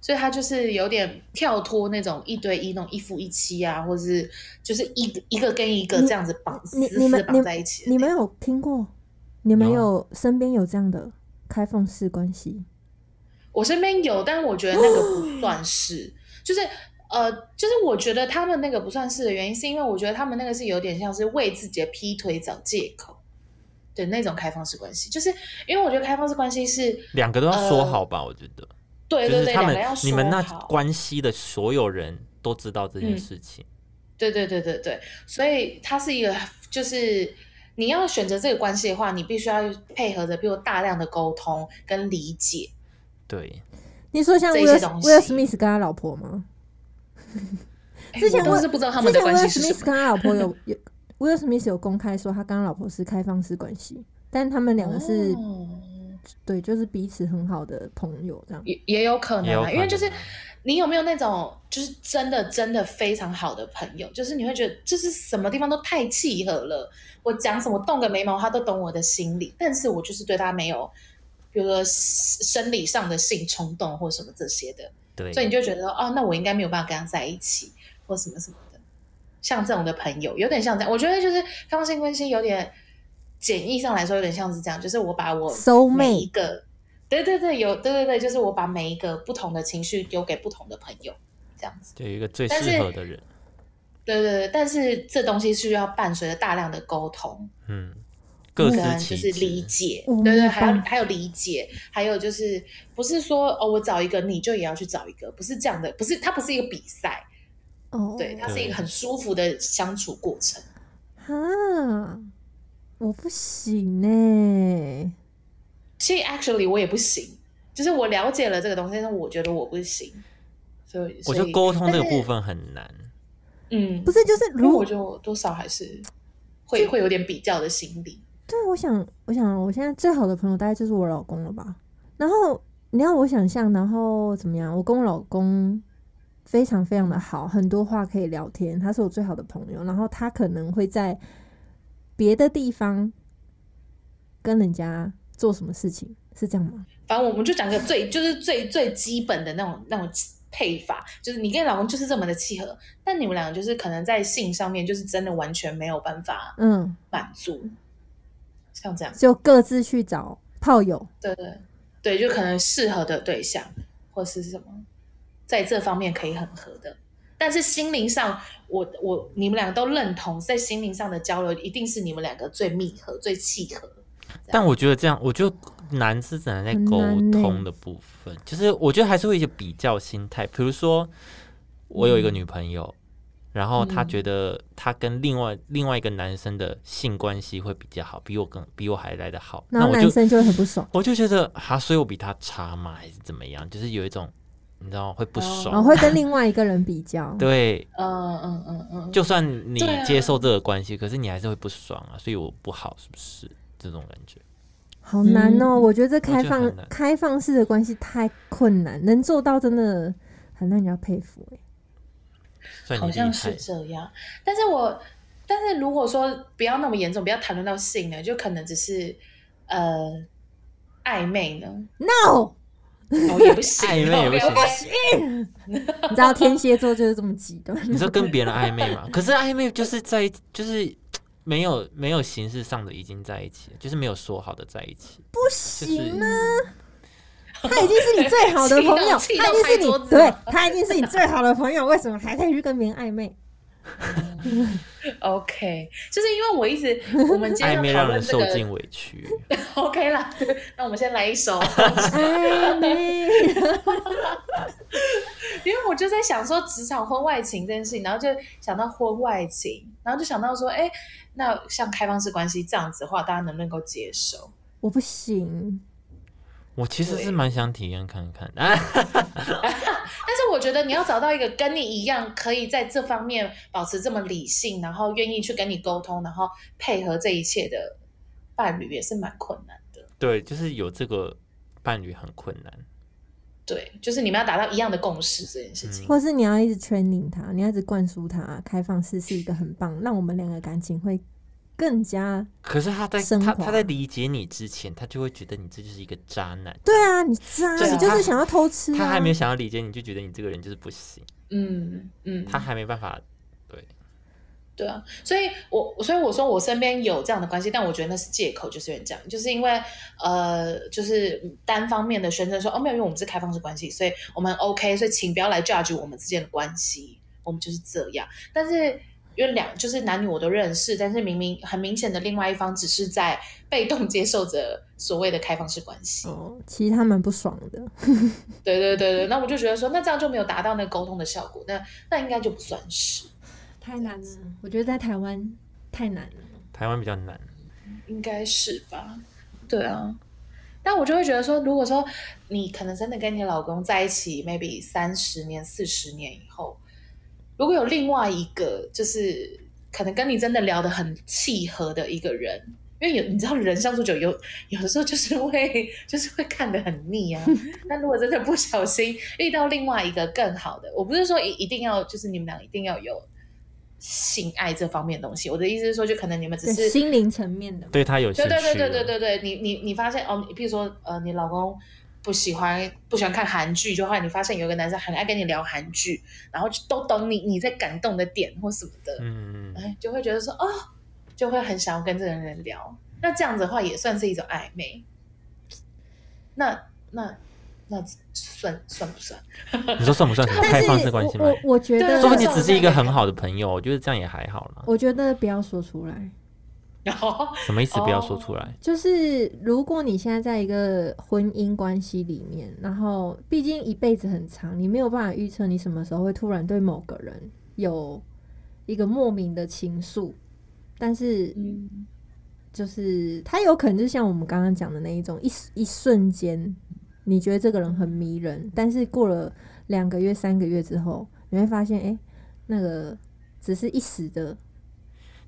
所以他就是有点跳脱那种一对一那种一夫一妻啊，或者是就是一个一个跟一个这样子绑死你你们绑在一起。你们有听过？你们有身边有这样的开放式关系？我身边有，但是我觉得那个不算是，就是呃，就是我觉得他们那个不算是的原因，是因为我觉得他们那个是有点像是为自己的劈腿找借口的那种开放式关系，就是因为我觉得开放式关系是两个都要说呃好吧，我觉得，对对对，就是他们要说你们那关系的所有人都知道这件嗯事情。对对对对对，所以它是一个，就是你要选择这个关系的话，你必须要配合着，比如大量的沟通跟理解。对，你说像这些东西 Will Smith 跟他老婆吗？哎之前我是不知道他们的之前关系是什 Smith 么。跟他老婆有 *laughs* 有 Will Smith 有公开说他跟他老婆是开放式关系，但他们两个是、哦对，就是彼此很好的朋友这样。也也有可能啊，因为就是你有没有那种就是真的真的非常好的朋友，就是你会觉得就是什么地方都太契合了，我讲什么动个眉毛他都懂我的心理，但是我就是对他没有，比如说生理上的性冲动或什么这些的，对，所以你就觉得哦，那我应该没有办法跟他在一起或什么什么的，像这种的朋友有点像这样，我觉得就是开放性关系有点简易上来说有点像是这样，就是我把我 Soul 每一个，对对对，有对对对，就是我把每一个不同的情绪丢给不同的朋友，这样子。就有一个最适合的人。对对对，但是这东西是要伴随着大量的沟通，嗯，各司跟其职。就是理解，对对，还有还有理解，还有就是不是说哦，我找一个你就也要去找一个，不是这样的，不是它不是一个比赛，哦，对，它是一个很舒服的相处过程。哈，我不行呢、其实 actually 我也不行，就是我了解了这个东西，但是我觉得我不行，所以我觉得沟通这个部，分很难。嗯，不是，就是如因为我就多少还是会会有点比较的心理。对，我想，我想，我现在最好的朋友大概就是我老公了吧。然后你要我想象，然后怎么样？我跟我老公非常非常的好，很多话可以聊天，他是我最好的朋友。然后他可能会在别的地方跟人家做什么事情，是这样吗？反正我们就讲个最就是最最基本的那种那种配法，就是你跟你老公就是这么的契合，但你们两个就是可能在性上面就是真的完全没有办法嗯，满足，像这样，就各自去找炮友。对对对，就可能适合的对象或是什么，在这方面可以很合的。但是心灵上，我我你们两个都认同，在心灵上的交流一定是你们两个最密合、最契合。但我觉得这样，我觉得难是难在沟通的部分，就是我觉得还是会有一些比较心态。比如说，我有一个女朋友，然后她嗯。觉得他跟另外另外一个男生的性关系会比较好，比我更比我还来的好，然那我就后男生就会很不爽，*laughs* 我就觉得啊，所以我比他差吗？还是怎么样？就是有一种你知道会不哦爽，然后会跟另外一个人比较。对，嗯嗯嗯嗯，就算你接受这个关系，可是你还是会不爽啊，所以我不好，是不是？这种感觉，好难哦、嗯。我觉得这开放开放式的关系太困难，能做到真的很让人家佩服哎、好像是害。这样。但是我，但是如果说不要那么严重，不要谈论到性呢，就可能只是呃暧昧呢，No，哦也不行，暧昧也不行 *laughs* 你知道天蝎座就是这么极端。你说跟别人暧昧嘛？*laughs* 可是暧昧就是在就是没有没有形式上的已经在一起，就是没有说好的在一起，不就是行啊，他已经是你最好的朋友，他已经是你对他已经是你最好的朋友，为什么还可以去跟别人暧昧？*laughs* OK，就是因为我一直我们今天 *laughs* 暧昧要讨让人受尽委屈。*laughs* OK 啦，那我们先来一首。因为我就在想说职场婚外情这件事情，然后就想到婚外情，然后就想到说，哎，那像开放式关系这样子的话，大家能不能够接受？我不行，我其实是蛮想体验看看的，*laughs* 但是我觉得你要找到一个跟你一样可以在这方面保持这么理性，然后愿意去跟你沟通，然后配合这一切的伴侣，也是蛮困难的。对，就是有这个伴侣很困难。对，就是你们要达到一样的共识这件事情。或是你要一直 training 他，你要一直灌输他，开放式是一个很棒，让我们两个感情会更加可是他在他他在理解你之前，他就会觉得你这就是一个渣男。对啊，你渣，就是你就是想要偷吃啊，他还没有想要理解你，就觉得你这个人就是不行，嗯嗯，他还没办法。对，对啊，所以我所以我说我身边有这样的关系，但我觉得那是借口，就是有点这样，就是因为呃，就是单方面的宣称说哦没有，因为我们是开放式关系，所以我们 OK，所以请不要来 judge 我们之间的关系，我们就是这样。但是因为两就是男女我都认识，但是明明很明显的另外一方只是在被动接受着所谓的开放式关系，哦，其实他蛮不爽的。*laughs* 对对对对，那我就觉得说，那这样就没有达到那个沟通的效果，那那应该就不算是。太难了，我觉得在台湾太难了。台湾比较难。应该是吧？对啊，但我就会觉得说，如果说你可能真的跟你老公在一起，maybe 三十年、四十年以后，如果有另外一个，就是可能跟你真的聊得很契合的一个人，因为有你知道人相处久，有有的时候就是会 *laughs* 就是会看得很腻啊。*laughs* 那如果真的不小心遇到另外一个更好的，我不是说一一定要就是你们俩一定要有性爱这方面的东西，我的意思是说，就可能你们只是心灵层面的，对他有兴趣对对对对了对对对，你你你发现哦，你比如说呃，你老公不喜欢不喜欢看韩剧，就后来你发现有一个男生很爱跟你聊韩剧，然后就都懂你你在感动的点或什么的，嗯，嗯哎，就会觉得说哦，就会很想要跟这个人聊。那这样子的话也算是一种暧昧。那那那算算不算？你说算不算什么开放式关系吗我？我我觉得，说不定算只是一个很好的朋友，我觉得这样也还好啦。我觉得不要说出来。然 *laughs* 后什么意思？不要说哦出来。就是如果你现在在一个婚姻关系里面，然后毕竟一辈子很长，你没有办法预测你什么时候会突然对某个人有一个莫名的情愫，但是嗯就是他有可能就像我们刚刚讲的那一种，一一瞬间你觉得这个人很迷人，但是过了两个月、三个月之后，你会发现，哎、那个只是一时的，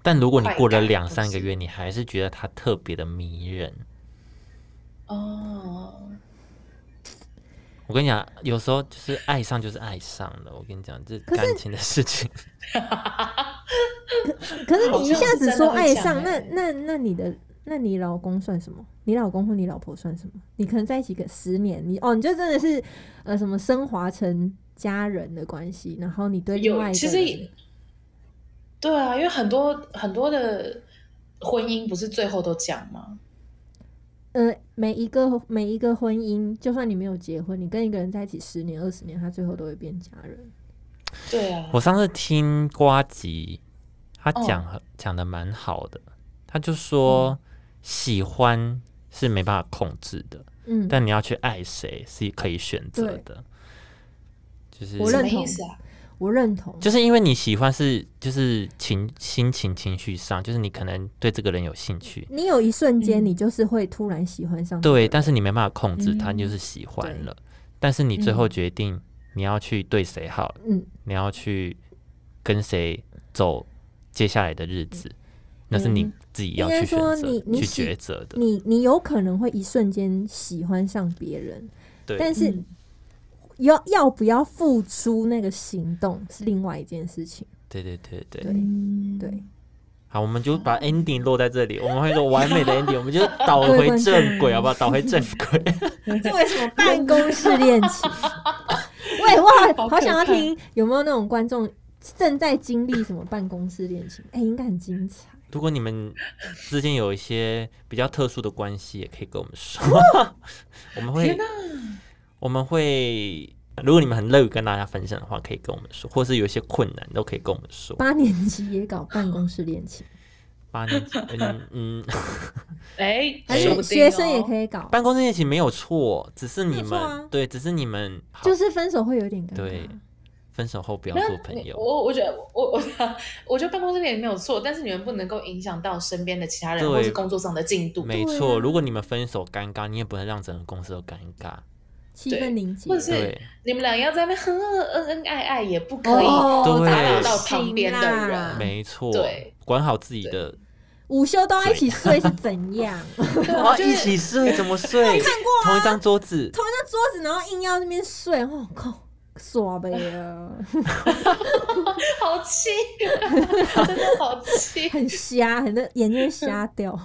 但如果你过了两三个月，你还是觉得他特别的迷人，哦，我跟你讲，有时候就是爱上就是爱上了。我跟你讲，这感情的事情，*laughs* 可是你一下子说爱上，那那那你的，那你老公算什么？你老公或你老婆算什么？你可能在一起个十年，你哦，你就真的是呃什么升华成家人的关系，然后你对另外，一个人，对啊，因为很多很多的婚姻不是最后都讲吗？呃，每一个每一个婚姻，就算你没有结婚，你跟一个人在一起十年、二十年，他最后都会变家人。对啊，我上次听瓜吉，他哦讲很讲的蛮好的，他就说嗯喜欢是没办法控制的，嗯，但你要去爱谁是可以选择的，就是什我认同么意思啊？我认同，就是因为你喜欢是就是情心情情绪上，就是你可能对这个人有兴趣，你有一瞬间，嗯你就是会突然喜欢上这个对，但是你没办法控制他，嗯。你就是喜欢了，但是你最后嗯决定你要去对谁好，嗯，你要去跟谁走接下来的日子，那是你嗯自己要去选择、去你你抉择的。你你有可能会一瞬间喜欢上别人，对，但是嗯要要不要付出那个行动是另外一件事情。对对对对。对嗯对，好，我们就把 ending 落在这里，我们会有个完美的 ending，我们就倒回正轨，*laughs* 好不好？倒回正轨。*laughs* 这为什么办公室恋情？*laughs* 喂，我好好想要怕听有没有那种观众正在经历什么办公室恋情？哎、应该很精彩。如果你们之间有一些比较特殊的关系，也可以跟我们说，我们会我们会，如果你们很乐于跟大家分享的话，可以跟我们说，或是有一些困难都可以跟我们说。八年级也搞办公室恋情，八年级，嗯嗯，*laughs* 哎，学生也。可以搞，办公室恋情没有错，只是你们、对，只是你们好就是分手会有点尴尬。对分手后不要做朋友。我我觉得我我 *laughs* 我觉得办公室恋情没有错，但是你们不能够影响到身边的其他人或是工作上的进度，没错，啊如果你们分手尴尬，你也不能让整个公司都尴尬。气氛凝结或，者是对，你们俩要在那边恩恩恩爱爱，也不可以打扰到旁边的啦人。没错，对，管好自己的。午休都要一起睡是怎样？*laughs* 哇，一起睡怎么睡？*laughs* 看过同一张桌子，同一张桌子，然后硬要那边睡，我靠，耍呗啊，*laughs* 好气，真的好气。很瞎，很的眼睛会瞎掉。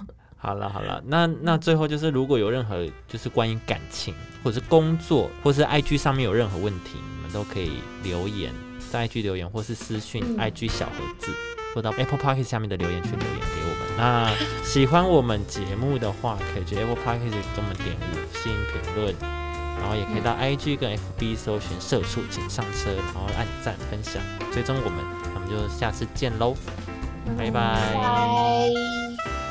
好了好了，那那最后就是，如果有任何就是关于感情或者是工作，或是 IG 上面有任何问题，你们都可以留言，在 IG 留言，或是私讯嗯 IG 小盒子，或到 Apple Park 下面的留言区留言给我们。那喜欢我们节目的话，可以去 Apple Park 给我们点五星评论，然后也可以到 IG 跟 FB 搜寻“社畜请上车”，然后按赞分享，追踪我们。那我们就下次见喽，拜拜。拜。